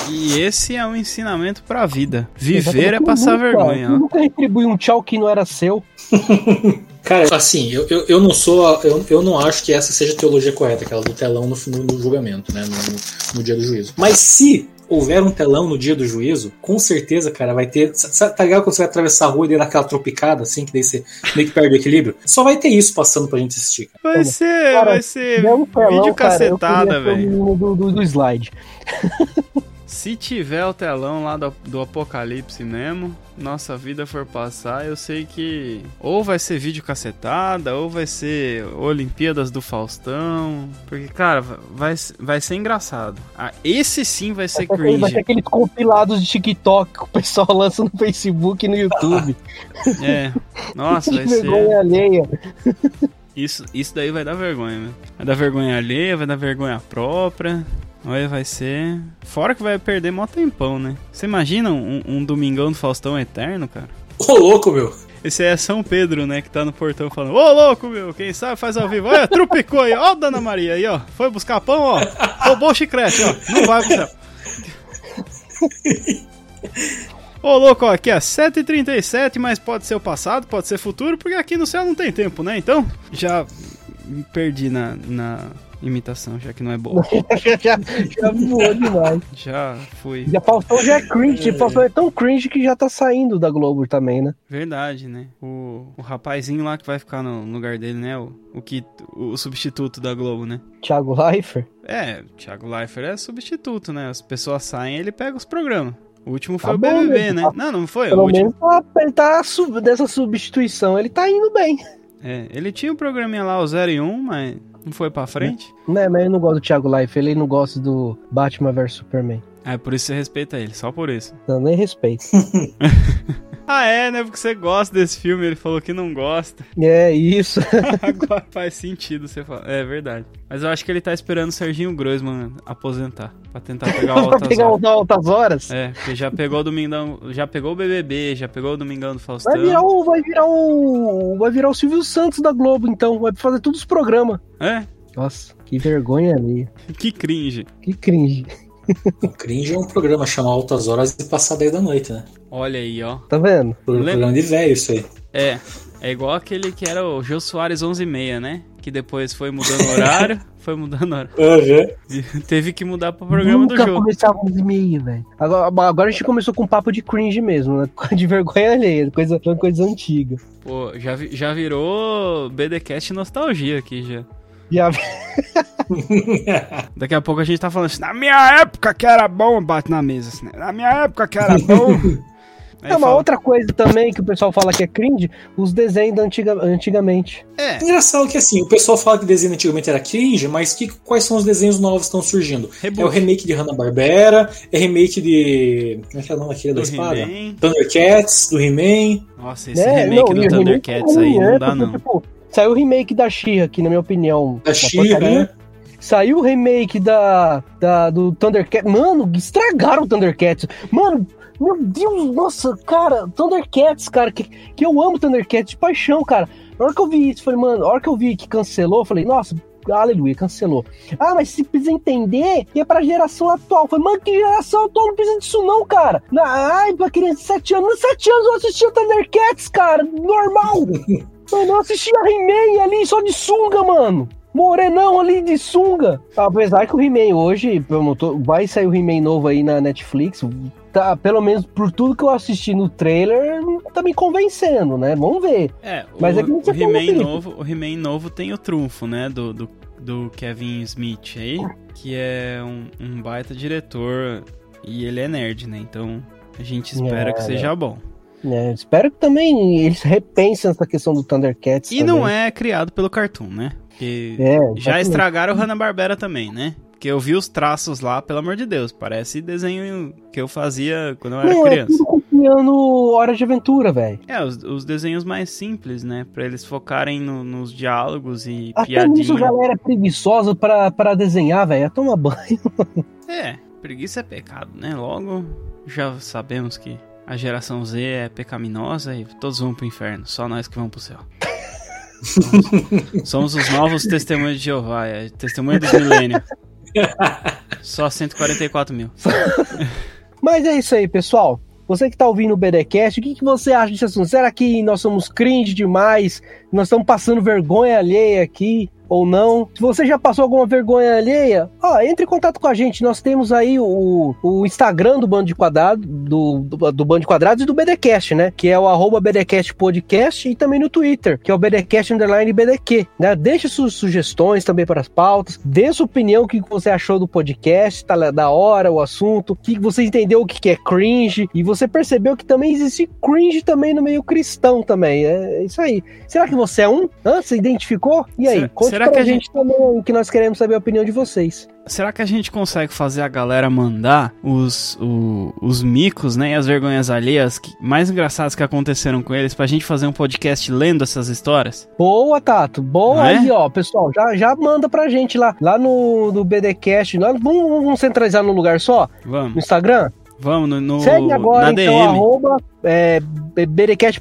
E esse é um ensinamento pra vida. Viver é passar nunca, vergonha. Nunca retribui um tchau que não era seu. Cara, assim, eu, eu, eu, não sou. Eu, eu não acho que essa seja a teologia correta, aquela do telão no, no, no julgamento, né? No, no, dia do juízo. Mas se houver um telão no dia do juízo, com certeza, cara, vai ter. Tá ligado quando você vai atravessar a rua e dar aquela tropicada, assim, que daí você meio que perde o equilíbrio? Só vai ter isso passando pra gente assistir. Cara. Vai ser, cara, vai ser telão, vídeo cara, cacetada, velho. Do, do, do slide. Se tiver o telão lá do, do Apocalipse mesmo, nossa vida for passar, eu sei que ou vai ser vídeo cacetada, ou vai ser Olimpíadas do Faustão. Porque, cara, vai, vai ser engraçado. Ah, esse sim vai ser vai cringe. Vai ser aqueles compilados de TikTok que o pessoal lança no Facebook e no YouTube. é. Nossa, vai ser. Vergonha alheia. Isso, isso daí vai dar vergonha, né? Vai dar vergonha alheia, vai dar vergonha própria. Olha, vai ser. Fora que vai perder mó tempão, né? Você imagina um, um domingão do Faustão eterno, cara? Ô, louco, meu! Esse é São Pedro, né? Que tá no portão falando: Ô, louco, meu! Quem sabe faz ao vivo. Olha, trupicou aí. Ó, Dona Maria aí, ó. Foi buscar pão, ó. Roubou o chiclete, ó. Não vai pro céu. Ô, louco, ó, aqui é 7h37, mas pode ser o passado, pode ser futuro, porque aqui no céu não tem tempo, né? Então, já me perdi na, na imitação, já que não é boa. já, já voou demais. Já fui. Já Faustão já é cringe, é. Faustão é tão cringe que já tá saindo da Globo também, né? Verdade, né? O, o rapazinho lá que vai ficar no lugar dele, né? O, o, que, o substituto da Globo, né? Thiago Leifert? É, Thiago Leifert é substituto, né? As pessoas saem ele pega os programas. O último tá foi tá o BBB, né? Tá, não, não foi. Pelo o último... menos tá, ele tá dessa substituição, ele tá indo bem. É, ele tinha um programinha lá, o 0 e 1, mas não foi pra frente? Não, mas eu não gosto do Thiago Life, ele não gosta do Batman vs Superman. É, por isso você respeita ele, só por isso. Eu nem respeito. ah, é, né? Porque você gosta desse filme, ele falou que não gosta. É, isso. Agora faz sentido você falar. É verdade. Mas eu acho que ele tá esperando o Serginho Groisman aposentar. Pra tentar pegar altas pegar horas. altas horas? É, porque já pegou o Domingão. Já pegou o BBB, já pegou o Domingão do Faustão. Vai virar o. Vai virar o. Vai virar o Silvio Santos da Globo, então. Vai fazer todos os programas. É? Nossa, que vergonha ali. Que cringe. Que cringe. O cringe é um programa chamado Altas Horas e Passar 10 da noite, né? Olha aí, ó. Tá vendo? Programa de velho isso aí. É. É igual aquele que era o Jô Soares 11h30, né? Que depois foi mudando o horário, foi mudando o horário. Uhum. Teve que mudar pro programa Nunca do jogo. começava 11h30, velho. Agora, agora a gente começou com um papo de cringe mesmo, né? De vergonha alheia, coisa, coisa antiga. Pô, já, já virou BDcast nostalgia aqui já. Já... Daqui a pouco a gente tá falando assim, na minha época que era bom, bate na mesa, assim, né? na minha época que era bom. É uma fala... outra coisa também que o pessoal fala que é cringe, os desenhos da antiga, antigamente. É. Engraçado que assim, o pessoal fala que desenho antigamente era cringe, mas que, quais são os desenhos novos que estão surgindo? Reboot. É o remake de Hanna-Barbera, é remake de... Como é que é o nome daquele da espada? Thundercats, do He-Man. Nossa, esse é, remake não, do Thundercats aí não dá não. Tipo, Saiu o remake da She aqui, na minha opinião. Da She, né? Saiu o remake da, da, do Thundercats. Mano, estragaram o Thundercats. Mano, meu Deus, nossa, cara, Thundercats, cara, que, que eu amo Thundercats de paixão, cara. Na hora que eu vi isso, falei, mano, na hora que eu vi que cancelou, falei, nossa, aleluia, cancelou. Ah, mas se precisa entender que é pra geração atual. Falei, mano, que geração atual não precisa disso não, cara. Ai, pra criança de 7 anos, 7 anos eu assistia Thundercats, cara, normal. Mano, eu assistia He-Man ali só de sunga, mano. Morenão ali de sunga. Apesar que o He-Man hoje, vai sair o He-Man novo aí na Netflix. Tá, pelo menos por tudo que eu assisti no trailer, tá me convencendo, né? Vamos ver. É, Mas o, é que o He-Man novo, o He-Man novo tem o trunfo, né? Do, do, do, Kevin Smith aí, que é um, um baita diretor e ele é nerd, né? Então a gente espera é, que seja bom. É, espero que também eles repensem essa questão do Thundercats. E também. não é criado pelo Cartoon, né? Porque é, já estragaram o Hanna-Barbera também, né? Porque eu vi os traços lá, pelo amor de Deus, parece desenho que eu fazia quando eu era Não, é criança. tudo copiando Hora de Aventura, velho. É, os, os desenhos mais simples, né? Pra eles focarem no- nos diálogos e Até piadinha. galera é preguiçosa pra, pra desenhar, velho. Toma banho. É, preguiça é pecado, né? Logo, já sabemos que a geração Z é pecaminosa e todos vão pro inferno, só nós que vamos pro céu. Somos, somos os novos testemunhos de Jeová, é testemunho dos milênios. Só 144 mil. Mas é isso aí, pessoal. Você que tá ouvindo o BDcast, o que, que você acha assunto? Será que nós somos cringe demais? Nós estamos passando vergonha alheia aqui? Ou não? Se você já passou alguma vergonha alheia, ó, entre em contato com a gente. Nós temos aí o, o Instagram do Bando de Quadrado, do, do, do Bando de Quadrados e do BDcast, né? Que é o arroba BDcast Podcast e também no Twitter, que é o BDcast Underline BDQ, né? Deixe suas sugestões também para as pautas, dê sua opinião, o que você achou do podcast, tá da hora o assunto, o que você entendeu o que que é cringe, e você percebeu que também existe cringe também no meio cristão também, é isso aí. Será que você é um? Hã? Você identificou? E aí, Será- conte será que a gente, também, que nós queremos saber a opinião de vocês. Será que a gente consegue fazer a galera mandar os, o- os micos, né, e as vergonhas alheias que- mais engraçadas que aconteceram com eles pra gente fazer um podcast lendo essas histórias? Boa, Tato. Boa é? aí, ó, pessoal. Já, já manda pra gente lá. Lá no, no BDcast. Lá, vamos, vamos centralizar num lugar só? No Vamos, Instagram? Vamos no, no- Segue agora, na então, DM. arroba é,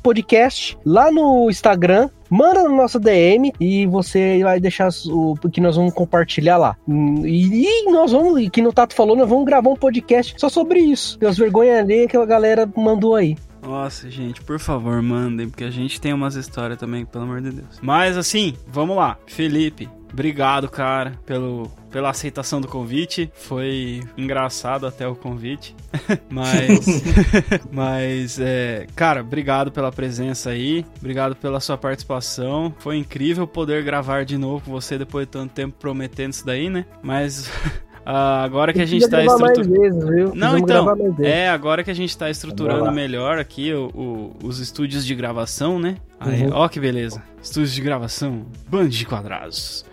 Podcast lá no Instagram. Manda no nosso DM e você vai deixar o que nós vamos compartilhar lá. E, e nós vamos, e que no Tato falou, nós vamos gravar um podcast só sobre isso. As vergonhas alheias que a galera mandou aí. Nossa, gente, por favor, mandem, porque a gente tem umas histórias também, pelo amor de Deus. Mas assim, vamos lá. Felipe, obrigado, cara, pelo, pela aceitação do convite. Foi engraçado até o convite. Mas. mas, é. Cara, obrigado pela presença aí. Obrigado pela sua participação. Foi incrível poder gravar de novo com você depois de tanto tempo prometendo isso daí, né? Mas. ah, agora que a gente tá mais estruturando. Não, então, é, agora que a gente tá estruturando melhor aqui o- o- os estúdios de gravação, né? Aí, Uhum. Ó que beleza. Estúdios de gravação, band de quadrados.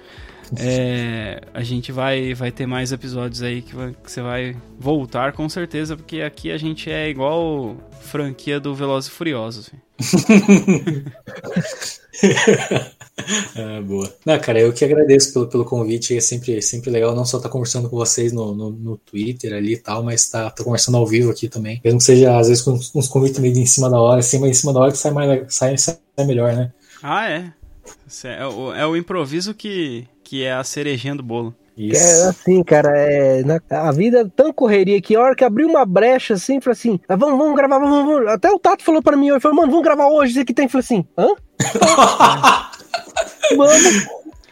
É, a gente vai, vai ter mais episódios aí que, vai- que você vai voltar com certeza, porque aqui a gente é igual franquia do Velozes e Furiosos. Ah, boa. Não, cara, eu que agradeço pelo, pelo convite. É sempre, sempre legal não só estar conversando com vocês no, no, no Twitter ali e tal, mas tá, tá conversando ao vivo aqui também. Mesmo que seja, às vezes, com uns, uns convites meio em cima da hora, assim, mas em cima da hora que sai, mais, sai, sai melhor, né? Ah, é. Isso É o, é o improviso que, que é a cerejinha do bolo. Isso. É assim, cara, é, na- a vida é tão correria que a hora que abriu uma brecha assim, falei assim, ah, vamos, vamos gravar, vamos, vamos. Até o Tato falou pra mim, ele falou, mano, vamos gravar hoje, isso aqui tem. Falei assim, hã? Mano,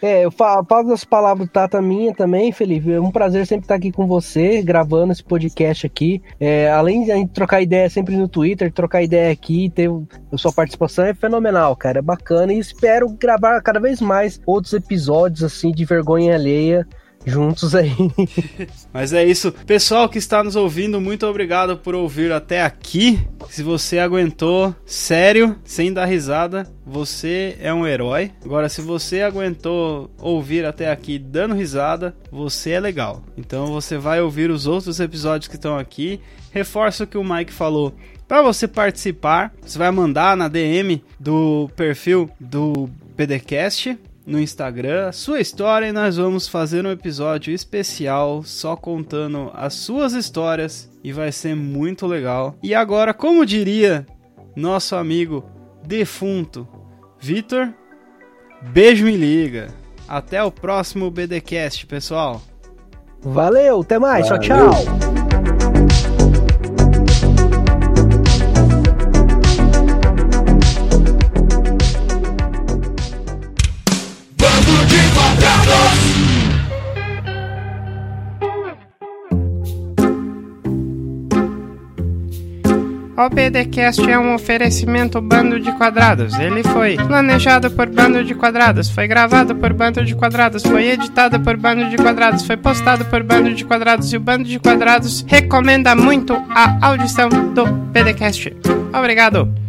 é, eu fa- falo das palavras Tata minha também, Felipe. É um prazer sempre estar aqui com você, gravando esse podcast aqui. É, além de a gente trocar ideia sempre no Twitter, trocar ideia aqui, ter a sua participação é fenomenal, cara. É bacana e espero gravar cada vez mais outros episódios assim de vergonha alheia juntos aí. Mas é isso. Pessoal que está nos ouvindo, muito obrigado por ouvir até aqui. Se você aguentou, sério, sem dar risada, você é um herói. Agora, se você aguentou ouvir até aqui dando risada, você é legal. Então você vai ouvir os outros episódios que estão aqui. Reforço o que o Mike falou. Para você participar, você vai mandar na DM do perfil do PDCast no Instagram a sua história e nós vamos fazer um episódio especial só contando as suas histórias e vai ser muito legal. E agora, como diria nosso amigo defunto Vitor, beijo e liga. Até o próximo BDcast, pessoal. Valeu, até mais, Valeu. tchau, tchau. O BDcast é um oferecimento Bando de Quadrados. Ele foi planejado por Bando de Quadrados, foi gravado por Bando de Quadrados, foi editado por Bando de Quadrados, foi postado por Bando de Quadrados e o Bando de Quadrados recomenda muito a audição do BDcast. Obrigado.